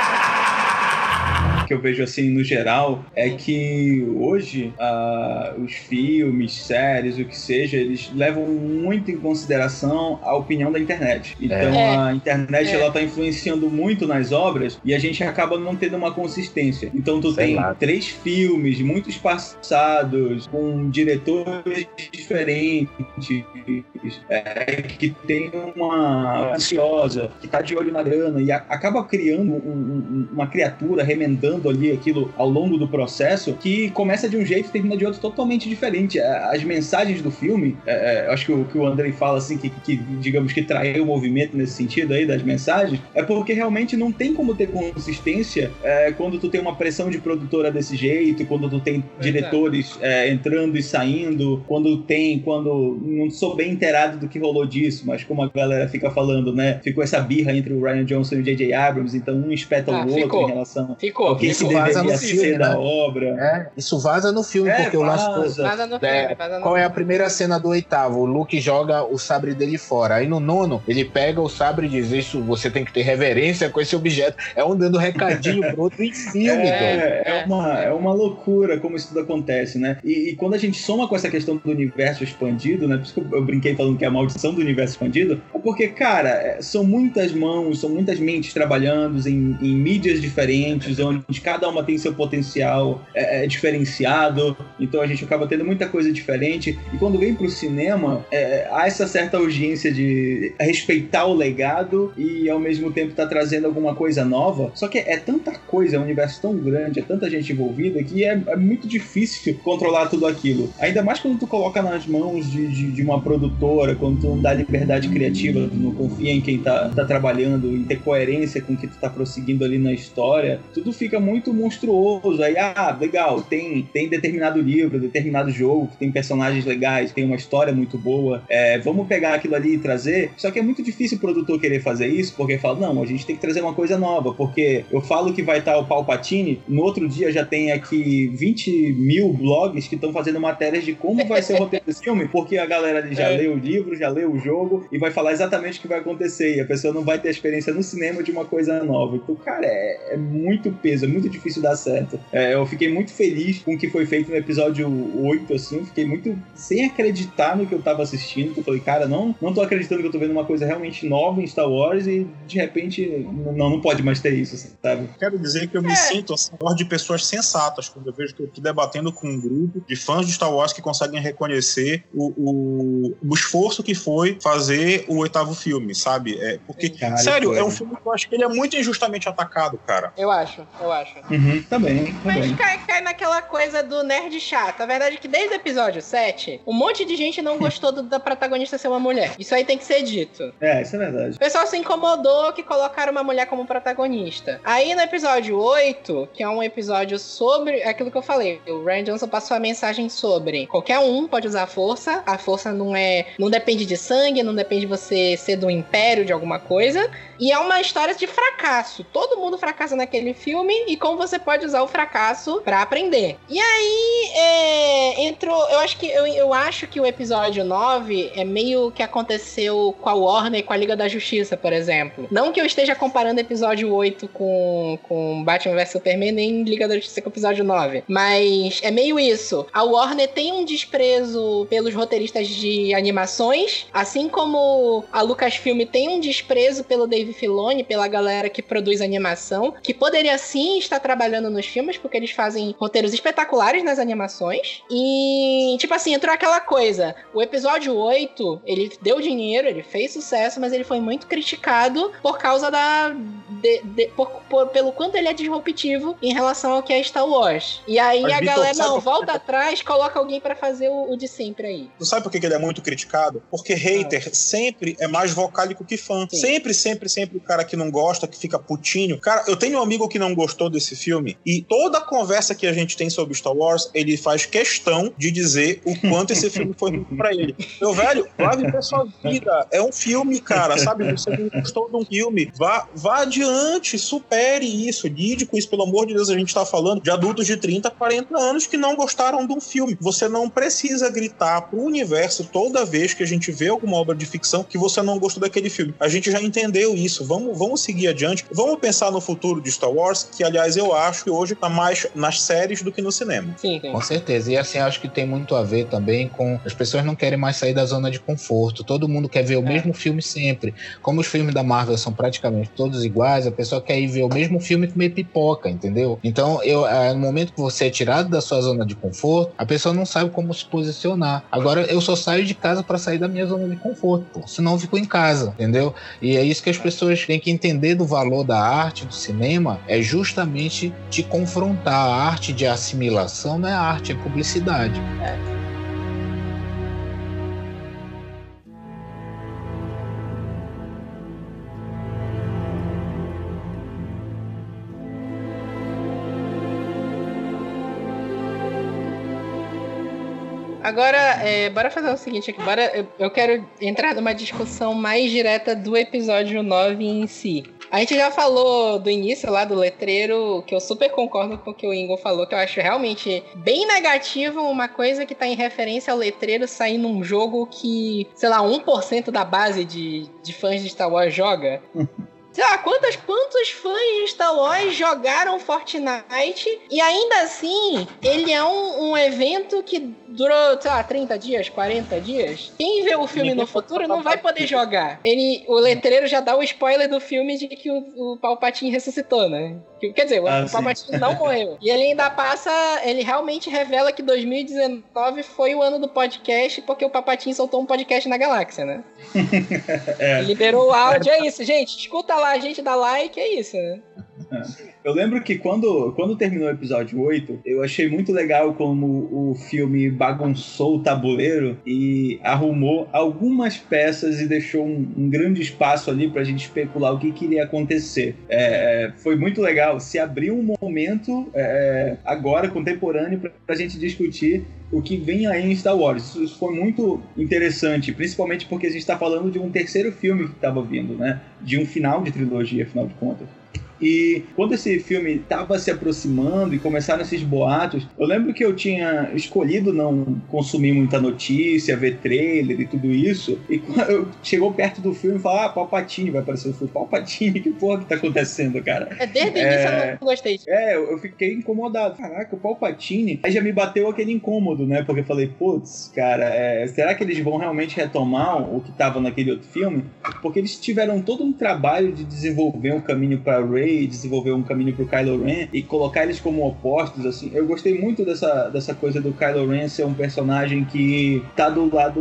que eu vejo assim no geral é que hoje uh, os filmes, séries, o que seja, eles levam muito em consideração a opinião da internet. Então é. a internet é. ela tá influenciando muito nas obras e a gente acaba não tendo uma consistência. Então tu Sei tem lá. três filmes muito espaçados com diretores diferentes, é, que tem uma ansiosa, que tá de olho na grana e a, acaba criando um, um, uma criatura remendando ali aquilo ao longo do processo que começa de um jeito e termina de outro totalmente diferente. É, as mensagens do filme, é, é, acho que o que o Andrei fala assim, que, que digamos que traiu o movimento nesse sentido aí das mensagens, é porque realmente não tem como ter consistência é, quando tu tem uma pressão de produtora desse jeito, quando tu tem diretores é, entrando e saindo, quando tem, quando não sou bem inteirado do que rolou disso, mas como a galera fica falando, né? Ficou essa birra entre o Ryan Johnson e o J.J. Abrams, então um espeta ah, o outro ficou. em relação ficou. ao que, isso que deveria ser filme, da né? obra. É, isso vaza no filme, é, porque vaza. o last vaza no é, filme, vaza no Qual é a primeira cena do oitavo? O Luke joga o sabre dele fora. Aí no nono, ele pega o sabre e diz: Isso, você tem que ter reverência com esse objeto. É um dando recadinho pro outro em filme, é, é, uma, é uma loucura como isso tudo acontece, né? E, e, quando a gente soma com essa questão do universo expandido, né? Por isso que eu, eu brinquei falando que é a maldição do universo expandido, é porque, cara, é, são muitas mãos, são muitas mentes trabalhando em, em mídias diferentes, onde cada uma tem seu potencial é, é, diferenciado, então a gente acaba tendo muita coisa diferente. E quando vem pro cinema, é, há essa certa urgência de respeitar o legado e ao mesmo tempo tá trazendo alguma coisa nova. Só que é tanta coisa, é um universo tão grande, é tanta gente envolvida que é, é muito difícil controlar tudo aquilo. Ainda mais quando tu coloca nas mãos de, de, de uma produtora, quando tu não dá liberdade criativa, tu não confia em quem tá, tá trabalhando, em ter coerência com o que tu tá prosseguindo ali na história, tudo fica muito monstruoso. Aí, ah, legal, tem, tem determinado livro, determinado jogo que tem personagens legais, tem uma história muito boa. É, vamos pegar aquilo ali e trazer. Só que é muito difícil o produtor querer fazer isso, porque fala, não, a gente tem que trazer uma coisa nova, porque eu falo que vai estar o Palpatine, no outro dia já tem aqui 20 mil blogs que estão fazendo matérias de como vai ser o roteiro desse filme, porque a galera já é. leu o livro, já leu o jogo e vai falar exatamente o que vai acontecer. E a pessoa não vai ter a experiência no cinema de uma coisa nova. Então, cara, é, é muito peso, é muito difícil dar certo. É, eu fiquei muito feliz com o que foi feito no episódio 8, assim, fiquei muito sem acreditar no que eu tava assistindo. Eu falei, cara, não, não tô acreditando que eu tô vendo uma coisa realmente nova em Star Wars e de repente, não, não pode mais ter isso, assim, sabe? Quero dizer que eu me é. sinto assim, de pessoas sensatas quando eu vejo que eu tô debatendo com um grupo de fãs de Star Wars que conseguem reconhecer o, o, o esforço que foi fazer o oitavo filme, sabe? É, porque, cara, sério, é um filme que eu acho que ele é muito injustamente atacado, cara. Eu acho, eu acho. Uhum, também. Mas cai, cai naquela coisa do nerd chato. A verdade é que desde o episódio 7, um monte de gente não gostou do, da protagonista ser uma mulher. Isso aí tem que ser dito. É, isso é verdade. O pessoal se incomodou que colocaram uma mulher como protagonista. Aí no episódio 8, que é um episódio sobre aquilo que eu falei, o Ryan Johnson passou a mensagem sobre qualquer um pode usar a força, a força não é, não depende de sangue, não depende de você ser do império de alguma coisa, e é uma história de fracasso. Todo mundo fracassa naquele filme e como você pode usar o fracasso para aprender. E aí é, entrou, eu acho que eu, eu acho que o episódio 9 é meio que aconteceu com a Warner e com a Liga da Justiça, por exemplo. Não que eu esteja comparando episódio 8 com, com Batman vs Superman nem Liga da Justiça com o episódio 9, mas é meio isso. A Warner tem um desprezo pelos roteiristas de animações, assim como a Lucasfilm tem um desprezo pelo David Filoni, pela galera que produz animação, que poderia sim estar trabalhando nos filmes, porque eles fazem roteiros espetaculares nas animações. E, tipo assim, entrou aquela coisa. O episódio 8, ele deu dinheiro, ele fez sucesso, mas ele foi muito criticado por causa da. De, de, por, por, pelo quanto ele é disruptivo em relação ao que é Star Wars. E aí mas, a galera, não, volta atrás, coloca alguém para fazer o, o, de sempre aí. Tu sabe por que ele é muito criticado? Porque hater ah. sempre é mais vocálico que fã. Sim. Sempre, sempre, sempre o cara que não gosta, que fica putinho. Cara, eu tenho um amigo que não gostou desse filme e toda a conversa que a gente tem sobre Star Wars, ele faz questão de dizer o quanto esse filme foi ruim pra ele. Meu velho, vá viver sua vida. É um filme, cara, sabe? Você não gostou de um filme. Vá, vá adiante, supere isso, lide com isso. Pelo amor de Deus, a gente tá falando de adultos de 30, 40 anos que não gostaram de um filme. Você não precisa gritar pro universo toda vez que a gente vê alguma obra de ficção que você não gostou daquele filme. A gente já entendeu isso. Vamos, vamos seguir adiante. Vamos pensar no futuro de Star Wars, que aliás aliás, eu acho que hoje tá mais nas séries do que no cinema. Sim, sim. Com certeza. E assim, acho que tem muito a ver também com as pessoas não querem mais sair da zona de conforto. Todo mundo quer ver o É. mesmo filme sempre. Como os filmes da Marvel são praticamente todos iguais, a pessoa quer ir ver o mesmo filme comer pipoca, entendeu? Então, eu, ah, no momento que você é tirado da sua zona de conforto, a pessoa não sabe como se posicionar. Agora, eu só saio de casa para sair da minha zona de conforto, pô. senão eu fico em casa, entendeu? E é isso que as pessoas têm que entender do valor da arte, do cinema, é justamente te confrontar. A arte de assimilação não é arte, é publicidade. Agora, é, bora fazer o seguinte aqui. Bora, eu, eu quero entrar numa discussão mais direta do episódio 9 em si. A gente já falou do início lá do letreiro, que eu super concordo com o que o Ingo falou, que eu acho realmente bem negativo uma coisa que tá em referência ao letreiro sair num jogo que, sei lá, 1% da base de, de fãs de Star Wars joga. <laughs> Sei lá, quantas, quantos fãs de Star Wars jogaram Fortnite e ainda assim ele é um, um evento que durou, sei lá, 30 dias, 40 dias. Quem vê o filme Ninguém no futuro não vai poder jogar. Ele, o letreiro já dá o spoiler do filme de que o, o Palpatine ressuscitou, né? Que- Quer dizer, o, Ah, o sim. Palpatine não <laughs> morreu. E ele ainda passa, ele realmente revela que 2019 foi o ano do podcast porque o Palpatine soltou um podcast na galáxia, né? <laughs> É. Liberou o áudio, é isso, gente. Escuta lá, a gente dá like, é isso, né? <laughs> Eu lembro que quando, quando terminou o episódio 8, eu achei muito legal como o filme bagunçou o tabuleiro e arrumou algumas peças e deixou um, um grande espaço ali pra gente especular o que, que iria acontecer. É, foi muito legal. Se abriu um momento é, agora, contemporâneo, pra, pra gente discutir o que vem aí em Star Wars. Isso, isso foi muito interessante, principalmente porque a gente está falando de um terceiro filme que estava vindo, né? De um final de trilogia, afinal de contas. E quando esse filme estava se aproximando e começaram esses boatos, eu lembro que eu tinha escolhido não consumir muita notícia, ver trailer e tudo isso. E quando eu chegou perto do filme, falou: Ah, Palpatine vai aparecer. Eu falei: Palpatine, <laughs> que porra que tá acontecendo, cara? É, desde o É. início eu não gostei. É, eu fiquei incomodado. Caraca, o Palpatine. Aí já me bateu aquele incômodo, né? Porque eu falei, putz, cara, é, será que eles vão realmente retomar o que tava naquele outro filme? Porque eles tiveram todo um trabalho de desenvolver um caminho pra Rey, desenvolver um caminho pro Kylo Ren e colocar eles como opostos, assim. Eu gostei muito dessa, dessa coisa do Kylo Ren ser um personagem que tá do lado.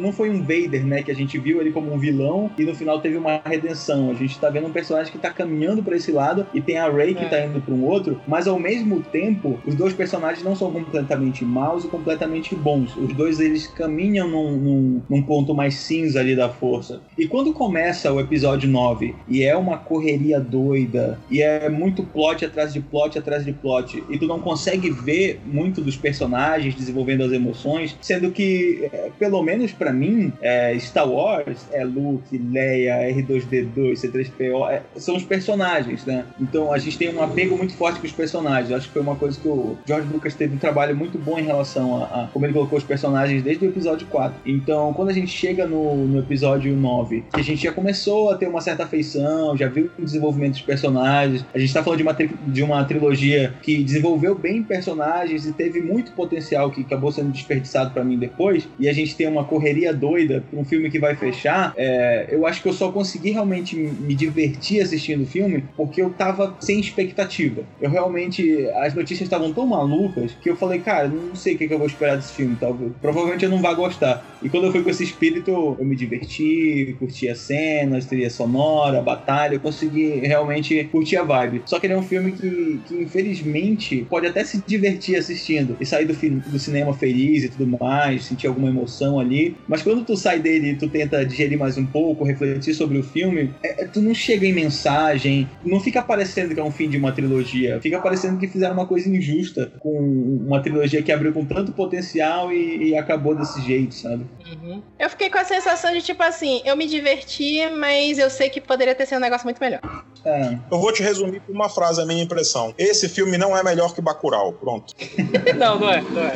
Não foi um Vader, né? Que a gente viu ele como um vilão e no final teve uma redenção. A gente tá vendo um personagem que tá caminhando pra esse lado e tem a Rey que É. tá indo pra um outro, mas ao mesmo tempo, os dois personagens não são completamente maus e completamente bons. Os dois eles caminham num, num, num ponto mais cinza ali da força. E quando começa o episódio 9 e é uma correria doida, e é muito plot atrás de plot atrás de plot, e tu não consegue ver muito dos personagens desenvolvendo as emoções, sendo que, é, pelo menos pra mim, é, Star Wars é Luke, Leia, R2D2, C3PO, é, são os personagens, né? Então a gente tem um apego muito forte com os personagens. Eu acho que foi uma coisa que o George Lucas teve um trabalho muito bom em relação a, a como ele colocou os personagens desde o episódio 4. Então, quando a gente chega no, no episódio 9, que a gente já começou a ter uma certa afeição, já viu o desenvolvimento dos personagens, a gente tá falando de uma, de uma trilogia que desenvolveu bem personagens e teve muito potencial que acabou sendo desperdiçado pra mim depois, e a gente tem uma correria doida pra um filme que vai fechar, é, eu acho que eu só consegui realmente me divertir assistindo o filme porque eu tava sem expectativa. Eu realmente. As notícias estavam tão malucas que eu falei, cara, não sei o que, que eu vou esperar desse filme. Talvez, provavelmente eu não vá gostar. E quando eu fui com esse espírito, eu me diverti, curti as cenas, trilha sonora, batalha, eu consegui realmente curtir a vibe. Só que ele é um filme que, que infelizmente, pode até se divertir assistindo e sair do, fi- do cinema feliz e tudo mais, sentir alguma emoção ali. Mas quando tu sai dele e tu tenta digerir mais um pouco, refletir sobre o filme, é- é- tu não chega em mensagem, não fica parecendo que é um fim de uma trilogia, fica parecendo que fizeram uma coisa injusta com uma trilogia que abriu com tanto potencial e, e acabou desse jeito, sabe? Uhum. Eu fiquei com a sensação de tipo assim, eu me diverti, mas eu sei que poderia ter sido um negócio muito melhor. É. Eu vou te resumir por uma frase, a minha impressão. Esse filme não é melhor que Bacurau. Pronto. <laughs> não, não é, não é.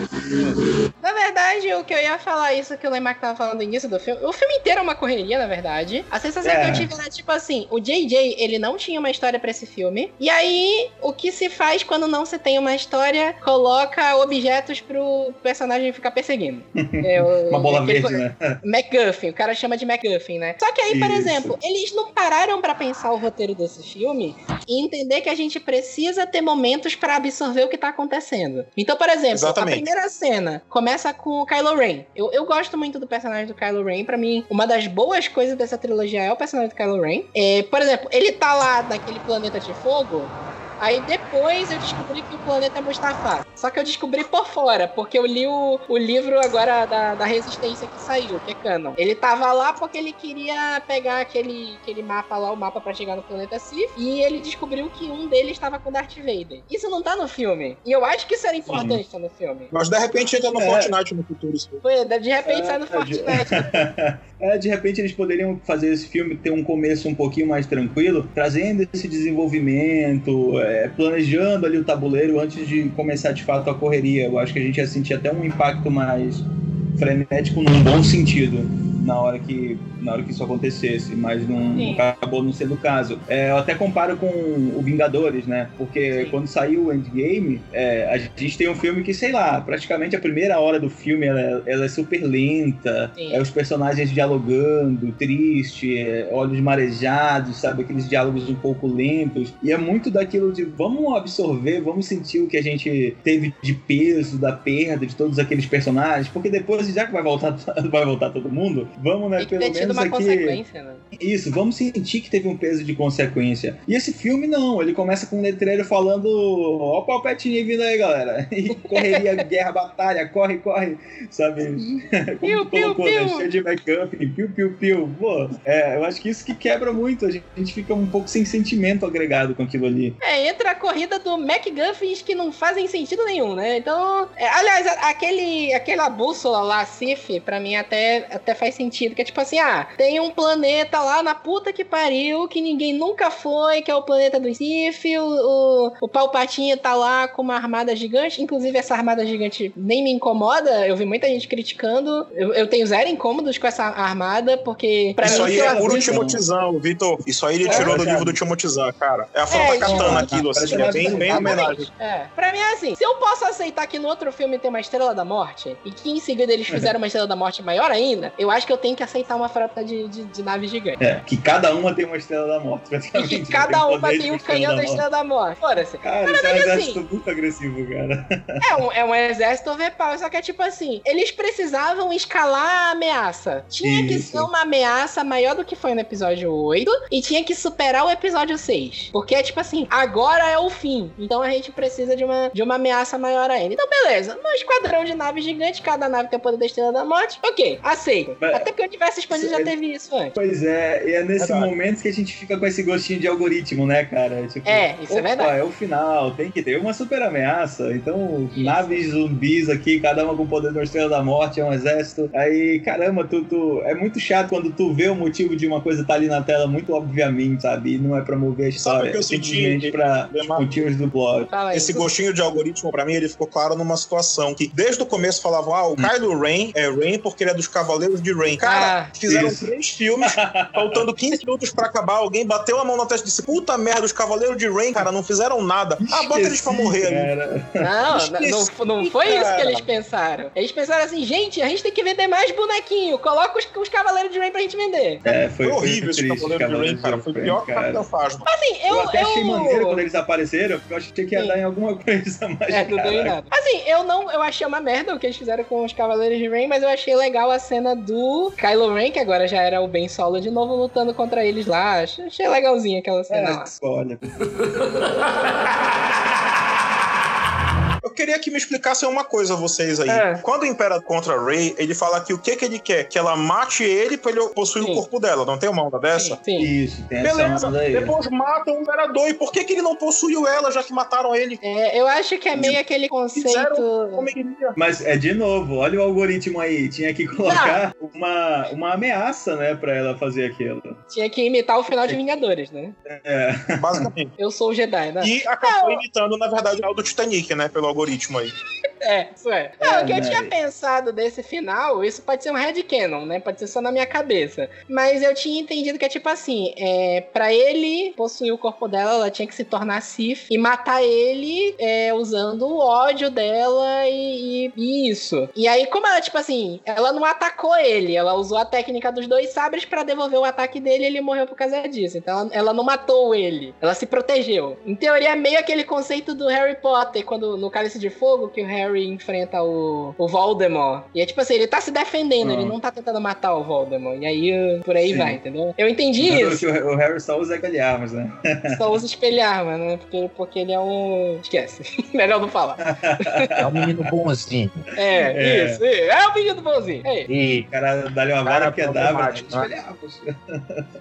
Na verdade, o que eu ia falar, isso que o Lemar tava falando no início do filme, o filme inteiro é uma correria, na verdade. A sensação É. que eu tive era tipo assim: o JJ, ele não tinha uma história pra esse filme. E aí, o que se faz quando não se tem uma história, coloca objetos pro personagem ficar perseguindo. <laughs> É, o- Uma bola aquele- verde, né? MacGuffin, o cara chama de MacGuffin, né? Só que aí, por Isso. exemplo, eles não pararam pra pensar o roteiro desse filme e entender que a gente precisa ter momentos pra absorver o que tá acontecendo. Então, por exemplo, Exatamente. a primeira cena começa com o Kylo Ren. Eu, eu gosto muito do personagem do Kylo Ren. Pra mim, uma das boas coisas dessa trilogia é o personagem do Kylo Ren. É, por exemplo, ele tá lá naquele planeta de fogo. Aí depois eu descobri que o planeta é Mustafá. Só que eu descobri por fora, porque eu li o, o livro agora da, da Resistência que saiu, que é canon. Ele tava lá porque ele queria pegar aquele, aquele mapa lá, o mapa pra chegar no planeta Sith, e ele descobriu que um deles estava com Darth Vader. Isso não tá no filme. E eu acho que isso era importante tá no filme. Mas de repente entra no É. Fortnite no futuro. isso. Foi, de repente sai no É, de- Fortnite. <laughs> É, de repente eles poderiam fazer esse filme ter um começo um pouquinho mais tranquilo, trazendo esse desenvolvimento, é, planejando ali o tabuleiro antes de começar de fato a correria. Eu acho que a gente ia sentir até um impacto mais frenético num bom sentido na hora que na hora que isso acontecesse, mas não Sim. acabou não sendo o caso. É, eu até comparo com o Vingadores, né? Porque Sim. quando saiu o Endgame, é, a gente tem um filme que, sei lá, praticamente a primeira hora do filme ela, ela é super lenta, Sim. é os personagens dialogando, triste, é, olhos marejados, sabe? Aqueles diálogos um pouco lentos. E é muito daquilo de vamos absorver, vamos sentir o que a gente teve de peso, da perda de todos aqueles personagens, porque depois, já que vai voltar, <laughs> vai voltar todo mundo, vamos, né, pelo menos aqui. né? Isso, vamos sentir que teve um peso de consequência. E esse filme não, ele começa com um letreiro falando: Ó, o Palpatine vindo aí, galera. <laughs> E correria, <laughs> guerra, batalha, corre, corre, sabe? <laughs> Como Piu, tu piu, colocou, né? piu. Cheio de McGuffin, piu, piu, piu. Pô, é, eu acho que isso que quebra muito. A gente, a gente fica um pouco sem sentimento agregado com aquilo ali. É, entra a corrida do MacGuffins que não fazem sentido nenhum, né? Então, é, aliás, aquele, aquela bússola lá, Sif, pra mim até, até faz sentido. Que é tipo assim, ah, tem um planeta lá na puta que pariu, que ninguém nunca foi, que é o planeta do Sif, o, o, o Palpatine tá lá com uma armada gigante. Inclusive, essa armada gigante nem me incomoda. Eu vi muita gente criticando. Eu, eu tenho zero incômodos com essa armada, porque pra Isso mim... aí se eu é puro Timotizão, Vitor. Isso aí ele É, tirou do sabe? livro do Timotizão, cara. É a frota É, katana isso. aquilo, assim. É bem, bem Exatamente. homenagem. É. Pra mim é assim, se eu posso aceitar que no outro filme tem uma Estrela da Morte, e que em seguida eles fizeram uma Estrela da Morte maior ainda, eu acho que eu tenho que aceitar uma frota de, de, de nave gigante. É, que cada uma tem uma estrela da morte, E praticamente. que cada uma tem um canhão da. Estrela da Morte. Foda-se. Cara, isso é um exército assim- muito agressivo, cara. <laughs> É um, é um exército overpower, só que é tipo assim, eles precisavam escalar a ameaça. Tinha que Isso. ser uma ameaça maior do que foi no episódio 8 e tinha que superar o episódio 6. Porque é tipo assim, agora é o fim. Então a gente precisa de uma, de uma ameaça maior ainda. Então beleza, um esquadrão de naves gigantes, cada nave tem o poder da Estrela da Morte. Ok, aceito. Mas- Até porque o universo expandido já teve isso antes. Pois é, e é nesse Verdade. momento que a gente fica com esse gostinho de algoritmo, né, cara? Tipo, É, isso é verdade. é o final, tem que ter uma super ameaça. Então, Isso. naves zumbis aqui, cada uma com o poder da Estrela da Morte, é um exército. Aí, caramba, tu, tu- é muito chato quando tu vê o motivo de uma coisa tá ali na tela muito obviamente, sabe? E não é pra mover a Sabe história, o que eu é senti, simplesmente pra motivos do blog. Fala. Esse gostinho de algoritmo, pra mim, ele ficou claro numa situação que desde o começo falavam, ah, o Kylo Ren é Ren porque ele é dos Cavaleiros de Ren. Cara, Ah, fizeram isso. três filmes, <laughs> faltando 15 minutos pra acabar, alguém bateu a mão na testa e disse, puta merda, os Cavaleiros de Ren, cara, não fizeram nada. Ah, bota eles pra morrer ali. cara. Não, Esqueci, não, não foi isso que cara. eles pensaram. Eles pensaram assim, gente, a gente tem que vender mais bonequinho. Coloca os, os Cavaleiros de Rain pra gente vender. É, foi, Foi horrível esse triste, Cavaleiro de Cavaleiros cara. Foi pior que o cara. Capitão Phasma. Assim, eu. Eu, até achei eu... maneiro quando eles apareceram, porque eu achei que ia Sim. dar em alguma coisa mais. É, não deu em nada. Assim, eu não. Eu achei uma merda o que eles fizeram com os Cavaleiros de Rain, mas eu achei legal a cena do Kylo Ren, que agora já era o Ben Solo de novo, lutando contra eles lá. Achei legalzinha aquela cena lá. É, olha. <laughs> Eu queria que me explicassem uma coisa, vocês aí. É. Quando o Imperador contra Rey, ele fala que o que, que ele quer? Que ela mate ele pra ele possuir Sim. o corpo dela. Não tem uma onda dessa? Sim. Isso, tem essa Beleza, onda aí. depois matam o Imperador. E por que, que ele não possuiu ela, já que mataram ele? É, eu acho que é meio aquele conceito. Fizeram. Mas é de novo, olha o algoritmo aí. Tinha que colocar uma, uma ameaça, né, pra ela fazer aquilo. Tinha que imitar o final de Vingadores, né? É. Basicamente. Eu sou o Jedi, né? E acabou imitando, na verdade, o do Titanic, né? Pelo algoritmo aí. É, isso é. Não, o que eu tinha pensado desse final, isso pode ser um headcanon, né? Pode ser só na minha cabeça. Mas eu tinha entendido que é tipo assim, é, pra ele possuir o corpo dela, ela tinha que se tornar Sif e matar ele é, usando o ódio dela e, e- e isso. E aí, como ela, tipo assim, ela não atacou ele, ela usou a técnica dos dois sabres pra devolver o ataque dele e ele morreu por causa disso. Então ela, ela não matou ele, ela se protegeu. Em teoria, é meio aquele conceito do Harry Potter, quando no Cálice de Fogo, que o Harry enfrenta o, o Voldemort. E é tipo assim, ele tá se defendendo, Ah. ele não tá tentando matar o Voldemort. E aí, uh, por aí Sim. vai, entendeu? Eu entendi isso. Que o o Harry só usa aquele armas, né? <laughs> Só usa espelhar, né? Porque, porque ele é um. Esquece. <laughs> Melhor não falar. <laughs> É um menino bonzinho. É, É. isso, isso. É o menino bonzinho. É. E O cara dá-lhe uma vara que dá, problemático, né?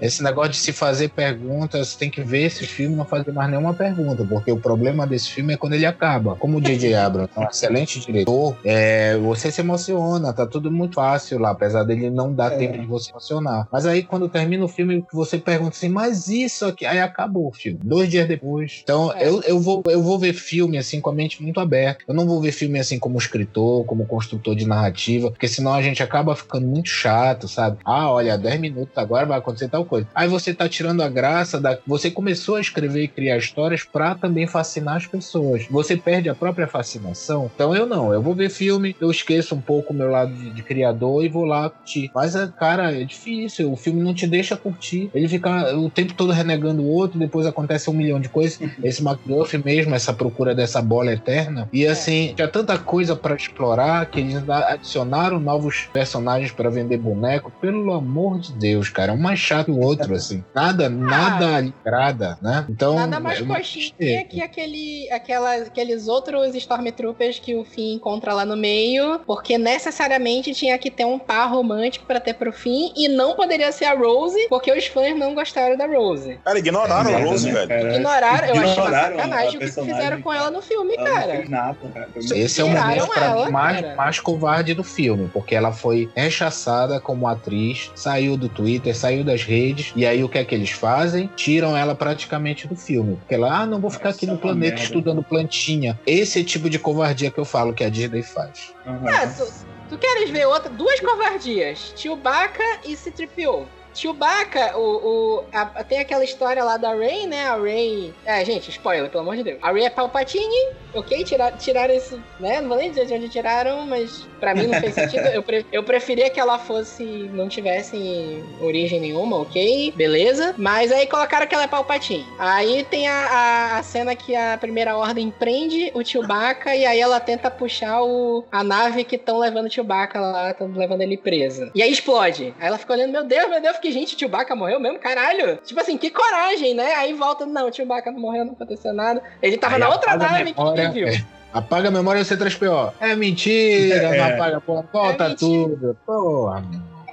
esse negócio de se fazer perguntas, tem que ver esse filme e não fazer mais nenhuma pergunta, porque o problema desse filme é quando ele acaba. Como o J.J. Abrams é um excelente diretor, é, você se emociona, tá tudo muito fácil lá, apesar dele não dar É. tempo de você emocionar. Mas aí quando termina o filme, você pergunta assim, mas isso aqui, aí acabou o filme. Dois dias depois. Então É. eu, eu, vou, eu vou ver filme assim com a mente muito aberta. Eu não vou ver filme assim como escritor, como construtor de narrativa, porque senão a gente acaba ficando muito chato, sabe? Ah, olha, 10 minutos agora vai acontecer tal coisa. Aí você tá tirando a graça da. Você começou a escrever e criar histórias pra também fascinar as pessoas. Você perde a própria fascinação. Então eu não, eu vou ver filme, eu esqueço um pouco o meu lado de, de criador e vou lá curtir. Mas, é, cara, é difícil. O filme não te deixa curtir. Ele fica o tempo todo renegando o outro, depois acontece um milhão de coisas. <laughs> Esse MacGuff mesmo, essa procura dessa bola eterna. E assim, tinha tanta coisa pra explorar que eles adicionaram novos personagens pra vender boneco. Pelo amor de Deus, cara. Um mais chato que o outro, <laughs> assim. Nada, nada lhe agrada, né? Então. Nada mais é coxinha que aquele, aquela, aqueles outros Stormtroopers que o Finn encontra lá no meio, porque necessariamente tinha que ter um par romântico pra ter pro Finn, e não poderia ser a Rose, porque os fãs não gostaram da Rose. Cara, ignoraram a Exato, Rose, né, velho. cara? Ignoraram, eu achei uma a sacanagem o que fizeram com ela no filme, Ela não cara. fez nada, cara. Esse é o momento pra ela, mim, mais, cara. mais covarde do filme, porque ela foi rechaçada como atriz, saiu do Twitter, saiu das redes, e aí o que é que eles fazem? Tiram ela praticamente do filme. Porque ela, ah, não vou ficar aqui Isso é no planeta merda. estudando plantinha. Esse é o tipo de covardia que eu falo que a Disney faz. Ah, tu, tu queres ver outra, duas covardias, Chewbacca e C-3PO. Chewbacca, o, o, a- tem aquela história lá da Rey, né? A Rey. É, gente, spoiler, pelo amor de Deus. A Rey é Palpatine, ok? Tirar, tiraram isso, né? Não vou nem dizer de onde tiraram, mas pra mim não fez sentido. Eu, pre- eu preferia que ela fosse. não tivesse origem nenhuma, ok? Beleza. Mas aí colocaram que ela é Palpatine. Aí tem a, a, a cena que a primeira ordem prende o Chewbacca e aí ela tenta puxar o, a nave que estão levando o Chewbacca lá, estão levando ele presa. E aí explode. Aí ela fica olhando, meu Deus, meu Deus, fiquei, gente, o Chewbacca morreu mesmo? Caralho. Tipo assim, que coragem, né? Aí volta, não, o Chewbacca não morreu, não aconteceu nada. Ele tava Aí na outra nave que ninguém viu. é. Apaga a memória do C3PO. É mentira, <laughs> É. não apaga, pô, volta É tudo. Porra.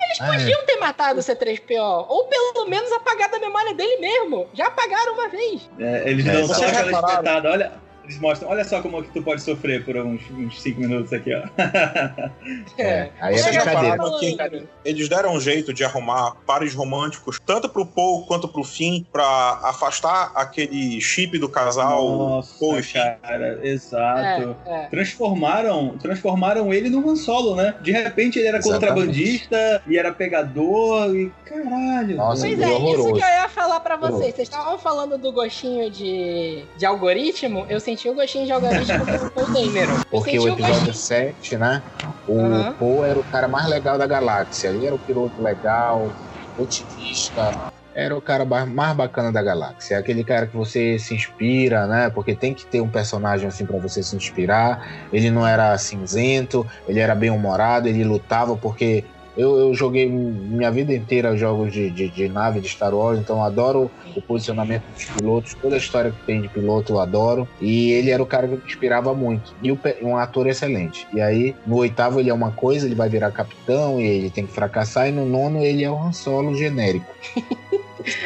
Eles Podiam ter matado o C3PO, ou pelo menos apagado a memória dele mesmo. Já apagaram uma vez. É, eles É, dão só aquela espetada, olha. Eles mostram, olha só como que tu pode sofrer por uns 5 minutos aqui, ó. <laughs> É, aí é Vocês já brincadeira. eles deram um jeito de arrumar pares românticos, tanto pro Paul quanto pro Finn, pra afastar aquele chip do casal Nossa, Paul e Finn. cara, exato. É, é. Transformaram, transformaram ele no Han Solo, né? De repente ele era Exatamente. contrabandista e era pegador e caralho. Nossa, Pois foi é, isso horroroso. que eu ia falar pra vocês. Horroroso. Vocês estavam falando do gostinho de, de algoritmo, eu senti o gostinho de Paul Dameron. Eu Porque o episódio gostinho. 7, né? O Aham. Poe era o cara mais legal da galáxia. Ele era o piloto legal, otimista. Era o cara mais bacana da galáxia. É aquele cara que você se inspira, né? Porque tem que ter um personagem assim pra você se inspirar. Ele não era cinzento, ele era bem humorado, ele lutava porque. Eu, eu joguei minha vida inteira jogos de, de, de nave de Star Wars, então adoro o posicionamento dos pilotos, toda a história que tem de piloto eu adoro. E ele era o cara que me inspirava muito. E um ator excelente. E aí, no oitavo ele é uma coisa, ele vai virar capitão e ele tem que fracassar. E no nono ele é o Han Solo genérico. <laughs>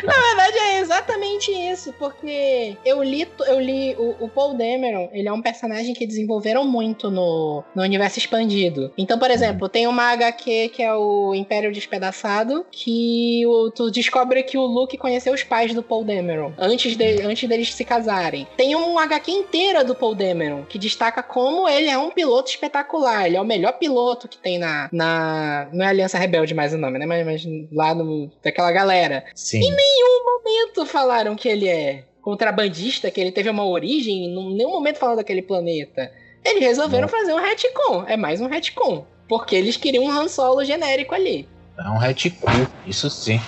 Na verdade é exatamente isso, porque eu li, eu li o, o, Paul Dameron, ele é um personagem que desenvolveram muito no, no universo expandido. Então, por exemplo, tem uma HQ que é o Império Despedaçado, que o, tu descobre que o Luke conheceu os pais do Paul Dameron antes, de, antes deles se casarem. Tem um HQ inteira do Paul Dameron que destaca como ele é um piloto espetacular. Ele é o melhor piloto que tem na. na não é Aliança Rebelde mais o nome, né? Mas, mas lá no, daquela galera. Sim. Em nenhum momento falaram que ele é contrabandista, que ele teve uma origem, em nenhum momento falaram daquele planeta. Eles resolveram Não. fazer um retcon. É mais um retcon. Porque eles queriam um Han Solo genérico ali. É um retcon, isso sim.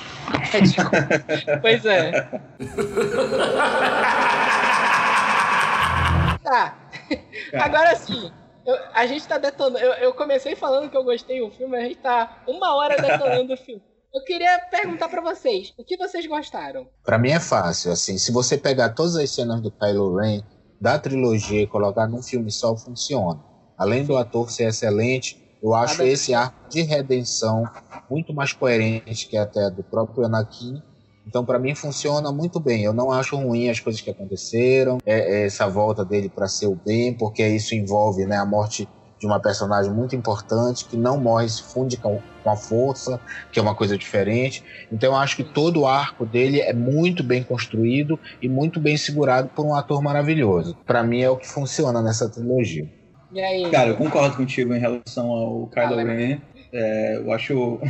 Retcon. <laughs> pois é. tá. Agora sim. Eu, a gente tá detonando. Eu, eu, comecei falando que eu gostei do filme, a gente tá uma hora detonando o filme. Eu queria perguntar para vocês, o que vocês gostaram? Para mim é fácil, assim, se você pegar todas as cenas do Kylo Ren da trilogia e colocar num filme só, funciona. Além do ator ser excelente, eu acho esse arco de redenção muito mais coerente que até do próprio Anakin. Então, para mim, funciona muito bem. Eu não acho ruim as coisas que aconteceram, é, é essa volta dele para ser o bem, porque isso envolve né, a morte de uma personagem muito importante que não morre, se funde com, com a força, que é uma coisa diferente. Então eu acho que todo o arco dele é muito bem construído e muito bem segurado por um ator maravilhoso. Para mim é o que funciona nessa trilogia. E aí? Cara, eu concordo contigo em relação ao Kylo Ren. É, eu acho, <laughs>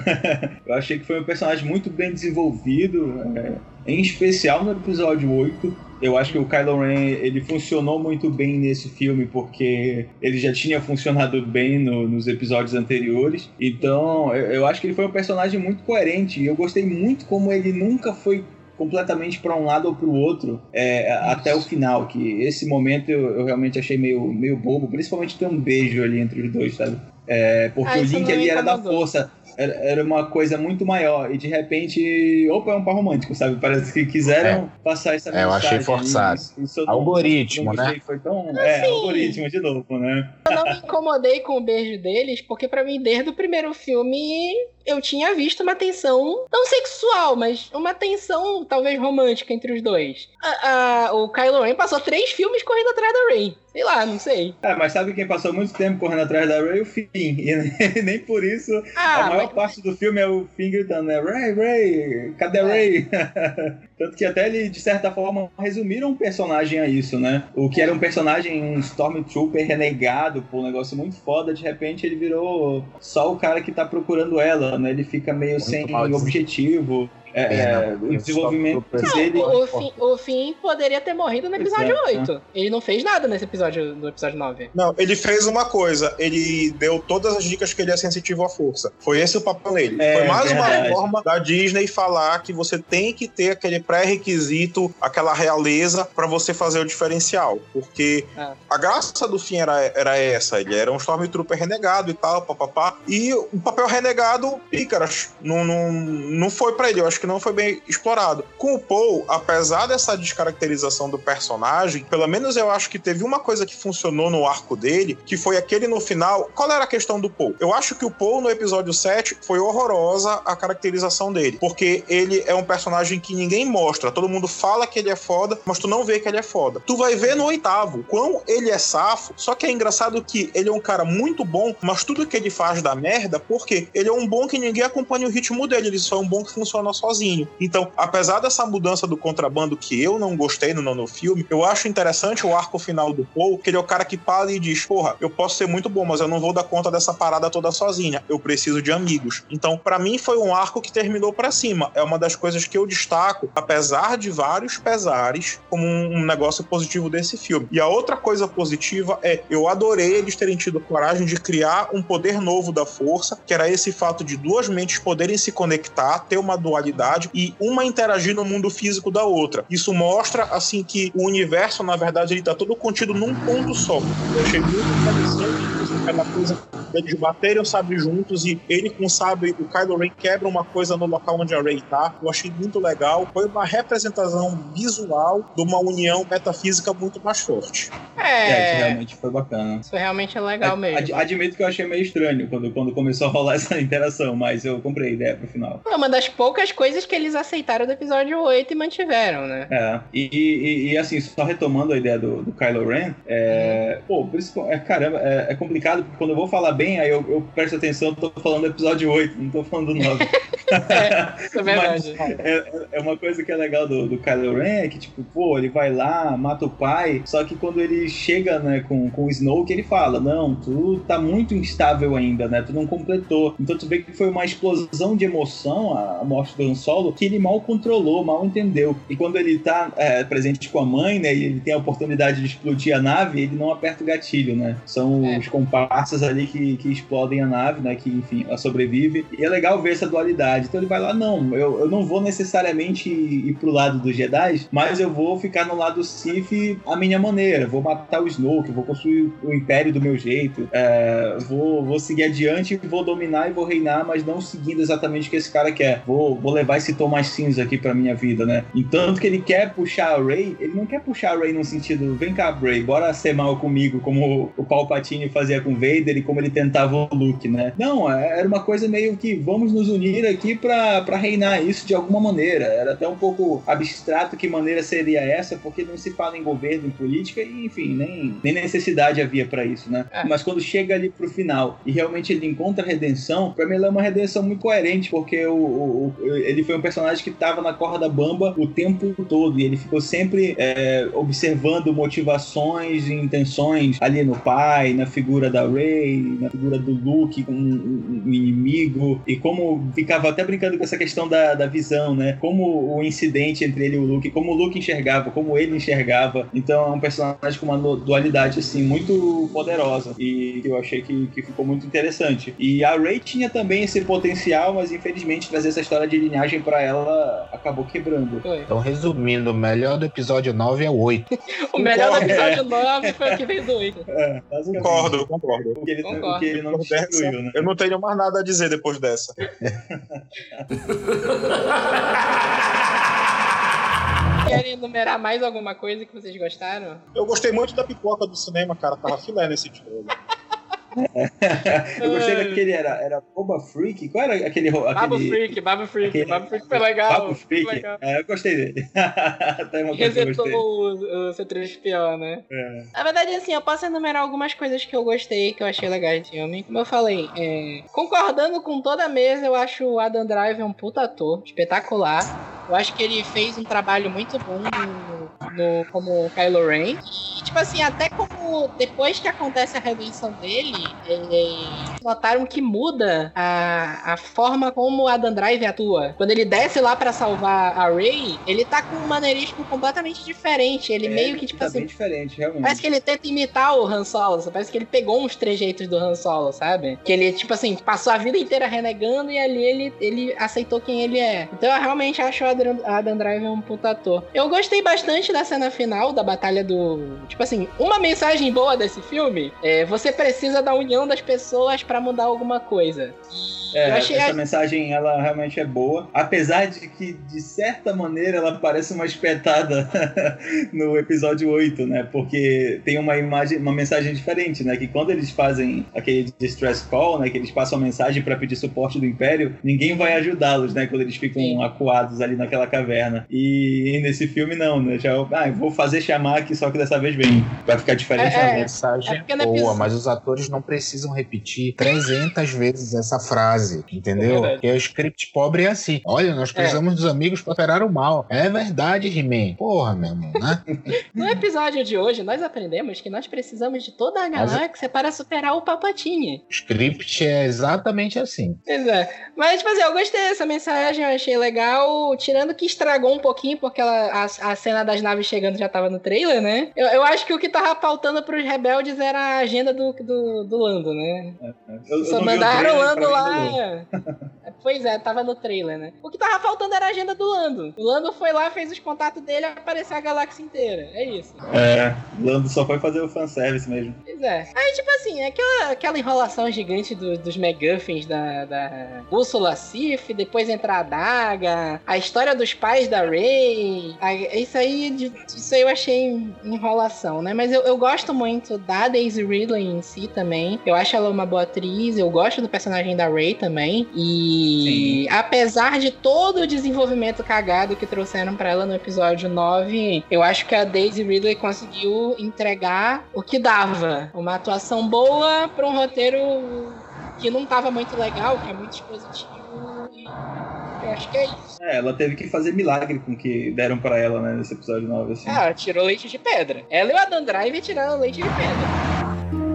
eu achei que foi um personagem muito bem desenvolvido, é, em especial no episódio 8 eu acho que o Kylo Ren ele funcionou muito bem nesse filme porque ele já tinha funcionado bem no, nos episódios anteriores. Então, eu, eu acho que ele foi um personagem muito coerente. E eu gostei muito como ele nunca foi completamente para um lado ou para o outro é, até o final. Que esse momento eu, eu, realmente achei meio, meio bobo, principalmente ter um beijo ali entre os dois, sabe? É, porque ah, o Link ali era da força era, era uma coisa muito maior. E de repente, opa, é um par romântico, sabe? Parece que quiseram é. passar essa mensagem. É, eu achei forçado. algoritmo, né? Foi tão. Assim, é, algoritmo de novo, né? Eu não me incomodei com o beijo deles, porque para mim, desde o primeiro filme, eu tinha visto uma tensão, não sexual, mas uma tensão talvez romântica entre os dois. A, a, o Kylo Ren passou três filmes correndo atrás da Rey. Sei lá, não sei. É, mas sabe quem passou muito tempo correndo atrás da Ray? O Finn. E <laughs> nem por isso ah, a maior mas... parte do filme é o Finn gritando, né? Ray, Ray, cadê é. Ray? <laughs> Tanto que até ele, de certa forma, resumiram o personagem a isso, né? O que era um personagem, um Stormtrooper renegado, pô, um negócio muito foda, de repente ele virou só o cara que tá procurando ela, né? Ele fica meio muito sem objetivo. É, é, o desenvolvimento dele. O, Finn, o Finn poderia ter morrido no episódio Exato. 8. Ele não fez nada nesse episódio do episódio 9. Não, ele fez uma coisa. Ele deu todas as dicas que ele é sensitivo à força. Foi esse o papel dele. É, Foi mais verdade. uma forma da Disney falar que você tem que ter aquele pré-requisito, aquela realeza, para você fazer o diferencial. Porque é. a graça do Finn era, era essa. Ele era um Stormtrooper renegado e tal, papapá. E o papel renegado, pícaras, não, não, não foi para ele. Eu acho que que não foi bem explorado. Com o Paul, apesar dessa descaracterização do personagem, pelo menos eu acho que teve uma coisa que funcionou no arco dele, que foi aquele no final. Qual era a questão do Paul? Eu acho que o Paul no episódio 7 foi horrorosa a caracterização dele, porque ele é um personagem que ninguém mostra. Todo mundo fala que ele é foda, mas tu não vê que ele é foda. Tu vai ver no oitavo quão ele é safo, só que é engraçado que ele é um cara muito bom, mas tudo que ele faz dá merda, porque ele é um bom que ninguém acompanha o ritmo dele, ele só é um bom que funciona sozinho sozinho. Então, apesar dessa mudança do contrabando que eu não gostei no nono filme, eu acho interessante o arco final do Paul, que ele é o cara que para e diz: Porra, eu posso ser muito bom, mas eu não vou dar conta dessa parada toda sozinha. Eu preciso de amigos. Então, para mim, foi um arco que terminou para cima. É uma das coisas que eu destaco, apesar de vários pesares, como um negócio positivo desse filme. E a outra coisa positiva é: eu adorei eles terem tido coragem de criar um poder novo da força, que era esse fato de duas mentes poderem se conectar, ter uma dualidade e uma interagir no mundo físico da outra. Isso mostra, assim, que o universo, na verdade, ele tá todo contido num ponto só. Eu achei muito interessante aquela coisa eles baterem o sabre juntos e ele com o sabre, o Kylo Ren quebra uma coisa no local onde a Rey tá. Eu achei muito legal. Foi uma representação visual de uma união metafísica muito mais forte. É, é isso realmente foi bacana. Isso realmente é legal Ad, mesmo. admito que eu achei meio estranho quando, quando começou a rolar <laughs> essa interação, mas eu comprei a ideia pro final. Uma das poucas coisas coisas que eles aceitaram do episódio 8 e mantiveram, né? É, e, e, e assim, só retomando a ideia do, do Kylo Ren, é, pô, por isso, é, caramba, é, é, complicado, porque quando eu vou falar bem, aí eu, eu presto atenção, tô falando do episódio 8, não tô falando do 9. <laughs> é, é verdade. <laughs> É, é, uma coisa que é legal do, do Kylo Ren, é que, tipo, pô, ele vai lá, mata o pai, só que quando ele chega, né, com, com o Snoke, ele fala, não, tu tá muito instável ainda, né, tu não completou. Então tu vê que foi uma explosão de emoção, a, a morte do Han Solo, que ele mal controlou, mal entendeu. E quando ele tá é, presente com a mãe, né, e ele tem a oportunidade de explodir a nave, ele não aperta o gatilho, né. São é. os comparsas ali que, que explodem a nave, né, que, enfim, ela sobrevive. E é legal ver essa dualidade. Então ele vai lá, não, eu, eu não vou necessariamente ir pro lado dos Jedi, mas eu vou ficar no lado Sith a minha maneira. Vou matar o Snoke, vou construir o Império do meu jeito, é, vou, vou seguir adiante, vou dominar e vou reinar, mas não seguindo exatamente o que esse cara quer. Vou, vou levar esse tom mais cinza aqui pra minha vida, né? Entanto que ele quer puxar a Rey, ele não quer puxar a Rey no sentido, vem cá, Rey, bora ser mal comigo, como o Palpatine fazia com o Vader e como ele tentava o Luke, né? Não, é, era uma coisa meio que vamos nos unir aqui pra, pra reinar isso de alguma maneira. Era até um pouco abstrato que maneira seria essa, porque não se fala em governo, em política, e enfim, nem, nem necessidade havia para isso, né? É. Mas quando chega ali pro final e realmente ele encontra a redenção, pra mim ela é uma redenção muito coerente, porque o, o, o ele foi um personagem que tava na corda bamba o tempo todo, e ele ficou sempre é, observando motivações e intenções ali no pai, na figura da Rey, na figura do Luke, com um, um inimigo, e como ficava até brincando com essa questão da, da visão, né? Como o incidente entre ele e o Luke, como o Luke enxergava, como ele enxergava. Então é um personagem com uma dualidade assim muito poderosa e eu achei que, que ficou muito interessante. E a Rey tinha também esse potencial, mas infelizmente trazer essa história de linhagem para ela acabou quebrando. Foi. Então, resumindo, o melhor do episódio 9 é o 8. <laughs> o melhor do episódio 9 foi o que veio do 8. É, concordo, concordo. Porque ele, concordo. Porque ele não destruiu, né? Eu não tenho mais nada a dizer depois dessa. <laughs> Querem enumerar mais alguma coisa que vocês gostaram? Eu gostei muito da pipoca do cinema, cara. Tava filé nesse trailer. <laughs> eu gostei daquele, era, era Boba Freak? Qual era aquele. aquele Baba Freak, Baba Freak, aquele, Baba Freak foi legal. Baba Freak, legal. É, eu gostei dele. <laughs> Até uma Resetou o, o C3PO, né? É. Na verdade, assim, eu posso enumerar algumas coisas que eu gostei, que eu achei legais do filme. Como eu falei, é, concordando com toda a mesa, eu acho o Adam Driver um puta ator, espetacular. Eu acho que ele fez um trabalho muito bom no, no, como Kylo Ren. E, tipo assim, até como depois que acontece a redenção dele, é, notaram que muda a, a forma como Adam Driver atua. Quando ele desce lá para salvar a Rey, ele tá com um maneirismo completamente diferente. Ele é, meio que, tipo tá assim. Bem diferente, realmente. Parece que ele tenta imitar o Han Solo. Parece que ele pegou uns trejeitos do Han Solo, sabe? Que ele, tipo assim, passou a vida inteira renegando e ali ele, ele aceitou quem ele é. Então eu realmente acho o Adam Driver um puta ator. Eu gostei bastante da cena final, da batalha do. Tipo assim, uma mensagem boa desse filme é você precisa da união das pessoas para mudar alguma coisa. É, achei... essa mensagem ela realmente é boa, apesar de que de certa maneira ela parece uma espetada <laughs> no episódio 8, né? Porque tem uma imagem, uma mensagem diferente, né? Que quando eles fazem aquele distress call, né, que eles passam a mensagem para pedir suporte do Império, ninguém vai ajudá-los, né, quando eles ficam Sim. acuados ali naquela caverna. E nesse filme não, né? Já ah, vou fazer chamar aqui só que dessa vez vem. Vai ficar diferente é, a é. mensagem é boa, mas os atores não precisam repetir 300 vezes essa frase entendeu? É Porque o script pobre é assim. Olha, nós é. precisamos é. dos amigos para operar o mal. É verdade, He-Man. Porra, meu irmão, né? <laughs> no episódio de hoje, nós aprendemos que nós precisamos de toda a galáxia Mas... para superar o Palpatine. O script é exatamente assim. Pois é. Mas, tipo assim, eu gostei dessa mensagem, eu achei legal. Tirando que estragou um pouquinho, porque ela, a, a cena das naves chegando já tava no trailer, né? Eu, eu acho que o que tava faltando pros rebeldes era a agenda do, do, do Lando, né? É, é. Eu, Só mandaram o Lando lá pois é, tava no trailer, né? O que tava faltando era a agenda do Lando. O Lando foi lá, fez os contatos dele apareceu a galáxia inteira. É isso. É, o Lando só foi fazer o fanservice mesmo. Pois é. Aí, tipo assim, aquela, aquela enrolação gigante do, dos McGuffins da, da Bússola Sif, depois entrar a Daga, a história dos pais da Rey. Isso aí, isso aí eu achei enrolação, né? Mas eu, eu gosto muito da Daisy Ridley em si também. Eu acho ela uma boa atriz, eu gosto do personagem da Rey também. E Sim. apesar de todo o desenvolvimento cagado que trouxeram para ela no episódio 9, eu acho que a Daisy Ridley conseguiu entregar o que dava. Uma atuação boa para um roteiro que não tava muito legal, que é muito expositivo. E eu acho que é isso. É, ela teve que fazer milagre com o que deram para ela, né, nesse episódio 9, assim. Ah, tirou leite de pedra. Ela e o Adam Drive tiraram leite de pedra.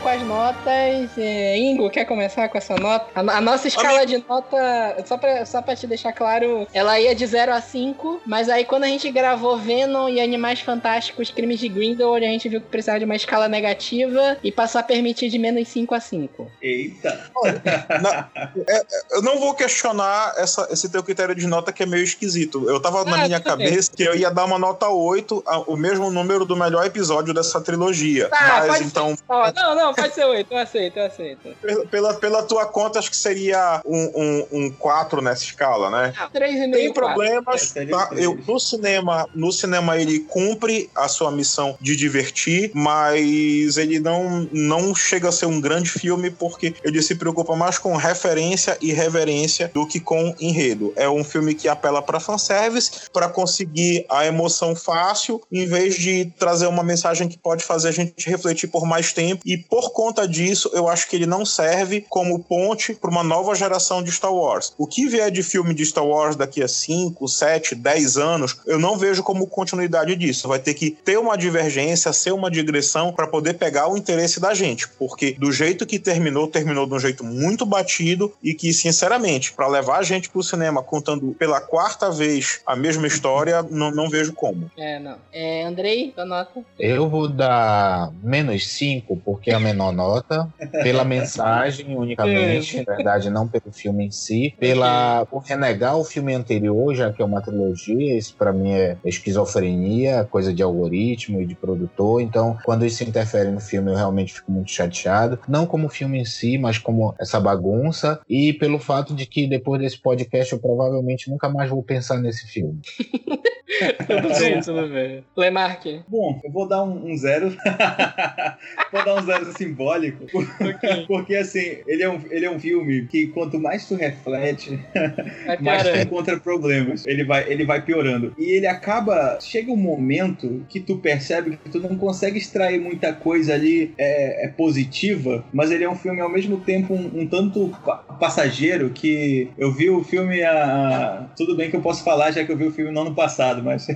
Com as notas. É, Ingo, quer começar com essa nota? A, a nossa escala de nota, só pra, só pra te deixar claro, ela ia de 0 a 5, mas aí quando a gente gravou Venom e Animais Fantásticos Crimes de Grindelwald, a gente viu que precisava de uma escala negativa e passou a permitir de menos 5 a 5. Eita! <laughs> é, é, eu não vou questionar essa, esse teu critério de nota que é meio esquisito. Eu tava ah, na minha cabeça bem. que eu ia dar uma nota 8, o mesmo número do melhor episódio dessa trilogia. Tá, mas então. Ser. Não, não, pode ser 8, eu aceito, eu aceito. Pela, pela tua conta, acho que seria um, um, um 4 nessa escala, né? Ah, 3,5. Tem problemas. É, tá? eu, no, cinema, no cinema, ele cumpre a sua missão de divertir, mas ele não, não chega a ser um grande filme porque ele se preocupa mais com referência e reverência do que com enredo. É um filme que apela para fanservice, para conseguir a emoção fácil, em vez de trazer uma mensagem que pode fazer a gente refletir por mais tempo e por conta disso, eu acho que ele não serve como ponte para uma nova geração de Star Wars. O que vier de filme de Star Wars daqui a 5, 7, 10 anos, eu não vejo como continuidade disso. Vai ter que ter uma divergência, ser uma digressão para poder pegar o interesse da gente, porque do jeito que terminou, terminou de um jeito muito batido e que, sinceramente, para levar a gente pro cinema contando pela quarta vez a mesma história, não, não vejo como. É, não. É, Andrei, tua nota? Eu vou dar menos 5, porque a menor menor nota, pela mensagem unicamente, na verdade, não pelo filme em si, pela por renegar o filme anterior, já que é uma trilogia, isso para mim é esquizofrenia, coisa de algoritmo e de produtor, então quando isso interfere no filme eu realmente fico muito chateado, não como o filme em si, mas como essa bagunça e pelo fato de que depois desse podcast eu provavelmente nunca mais vou pensar nesse filme. <laughs> tudo bem, tudo bem. Lemarque. Bom, eu vou dar um, um zero. <laughs> vou dar um zero simbólico. Okay. <laughs> Porque, assim, ele é, um, ele é um filme que quanto mais tu reflete, <laughs> mais tu encontra problemas. Ele vai, ele vai piorando. E ele acaba. Chega um momento que tu percebe que tu não consegue extrair muita coisa ali é, é positiva, mas ele é um filme ao mesmo tempo um, um tanto passageiro que eu vi o filme a. Tudo bem que eu posso falar, já que eu vi o filme no ano passado, mas,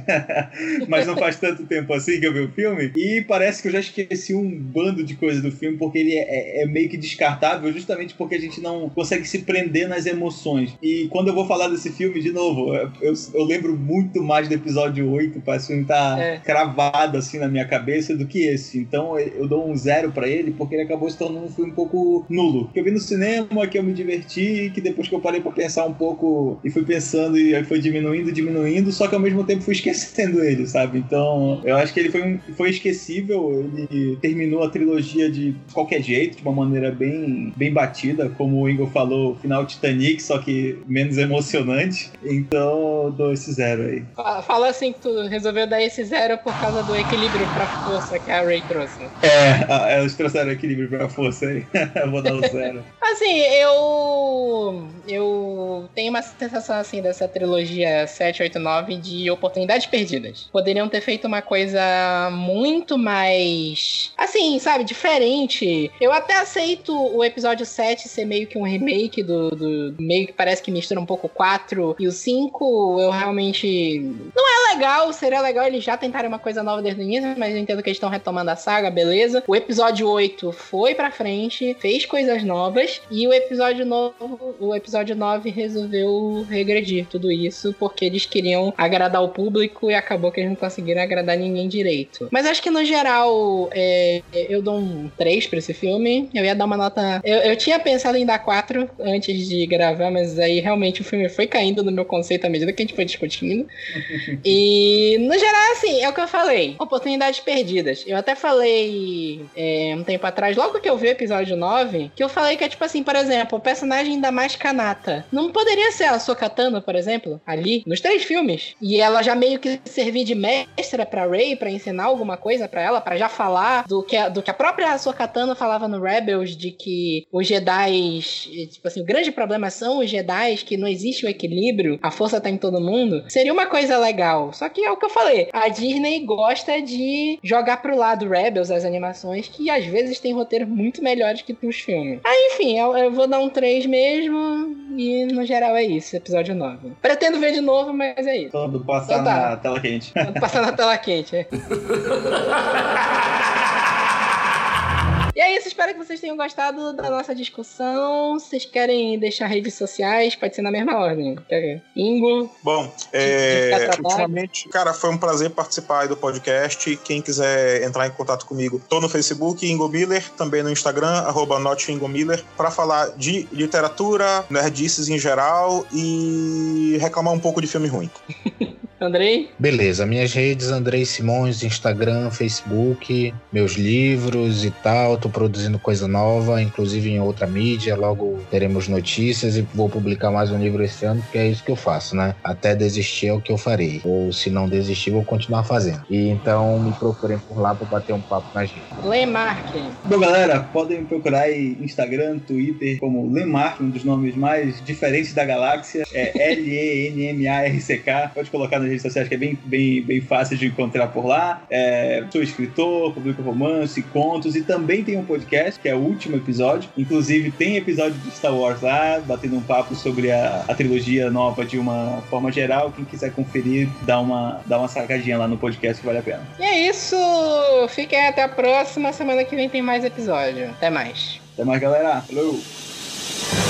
<laughs> mas não faz tanto tempo assim que eu vi o filme. E parece que eu já esqueci um bando de coisas do filme, porque ele é, é, é, meio que descartável, justamente porque a gente não consegue se prender nas emoções. E quando eu vou falar desse filme, de novo, eu, eu lembro muito mais do episódio 8, parece que tá é. cravado assim na minha cabeça do que esse. Então eu dou um zero para ele, porque ele acabou se tornando um filme um pouco nulo. Que eu vi no cinema, que eu me diverti, que depois que eu parei pra pensar um pouco e fui pensando e aí foi diminuindo, diminuindo, só que ao mesmo tempo fui <laughs> esquecendo ele, sabe? Então eu acho que ele foi, um, foi esquecível, ele terminou a trilogia de qualquer jeito, de uma maneira bem, bem batida, como o Ingo falou, final Titanic, só que menos emocionante. Então, dou esse zero aí. Fala assim que tu resolveu dar esse zero por causa do equilíbrio pra força que a Ray trouxe. É, elas trouxeram equilíbrio pra força aí. <laughs> eu vou dar o zero. assim, eu. Eu tenho uma sensação assim dessa trilogia 7, 8, 9 de oportunidades perdidas. Poderiam ter feito uma coisa muito mais. Assim, sabe, diferente. Eu até aceito o episódio 7 ser meio que um remake do, do meio que parece que mistura um pouco o 4 e o 5. Eu realmente. Não é legal, seria legal eles já tentarem uma coisa nova desde o início, mas eu entendo que eles estão retomando a saga, beleza. O episódio 8 foi pra frente, fez coisas novas, e o episódio novo, o episódio 9 resolveu regredir tudo isso, porque eles queriam agradar o público e acabou que eles não conseguiram agradar ninguém direito. Mas acho que no geral, é, eu dou um 3 pra esse filme. Eu ia dar uma nota. Eu, eu tinha pensado em dar 4 antes de gravar, mas aí realmente o filme foi caindo no meu conceito à medida que a gente foi discutindo. <laughs> e no geral, assim, é o que eu falei. Oportunidades perdidas. Eu até falei é, um tempo atrás, logo que eu vi o episódio 9, que eu falei que é tipo assim, por exemplo, o personagem da mais Kanata. Não poderia ser a Sokatano, por exemplo, ali, nos três filmes. E ela já meio que servir de mestra pra Rey, para ensinar alguma coisa para ela, para já falar do que, a, do que a própria Sokatano falava no Rebels, de que os Jedi, tipo assim, o grande problema são os Jedi, que não existe o equilíbrio, a força tá em todo mundo. Seria uma coisa legal. Só que é o que eu falei, a Disney gosta de jogar pro lado Rebels, as animações, que às vezes tem roteiros muito melhores que os filmes. Aí, enfim, eu, eu vou dar um 3 mesmo, e no geral é isso, episódio 9. Pretendo ver de novo, mas é isso. Todo passar Então tá. na tela quente. Passar na tela quente, é. <laughs> E é isso, espero que vocês tenham gostado da nossa discussão. Se vocês querem deixar redes sociais, pode ser na mesma ordem. Ingo, Bom, é, ultimamente, cara, foi um prazer participar aí do podcast. Quem quiser entrar em contato comigo, tô no Facebook, Ingo Miller, também no Instagram, arroba Miller, pra falar de literatura, nerdices em geral e reclamar um pouco de filme ruim. <laughs> Andrei, Beleza, minhas redes, Andrei Simões, Instagram, Facebook, meus livros e tal. Tô produzindo coisa nova, inclusive em outra mídia. Logo teremos notícias e vou publicar mais um livro esse ano, porque é isso que eu faço, né? Até desistir é o que eu farei. Ou se não desistir, vou continuar fazendo. E então me procurem por lá para bater um papo na gente. Lemark, Bom, galera, podem me procurar aí Instagram, Twitter, como Lemark, um dos nomes mais diferentes da galáxia. É L-E-N-M-A-R-C-K. Pode colocar nas redes sociais que é bem, bem, bem fácil de encontrar por lá. É, sou escritor, publico romance, contos e também tem um podcast, que é o último episódio. Inclusive, tem episódio de Star Wars lá, batendo um papo sobre a, a trilogia nova de uma forma geral. Quem quiser conferir, dá uma, dá uma sacadinha lá no podcast que vale a pena. E é isso. Fiquem até a próxima. Semana que vem tem mais episódio. Até mais. Até mais, galera. Falou!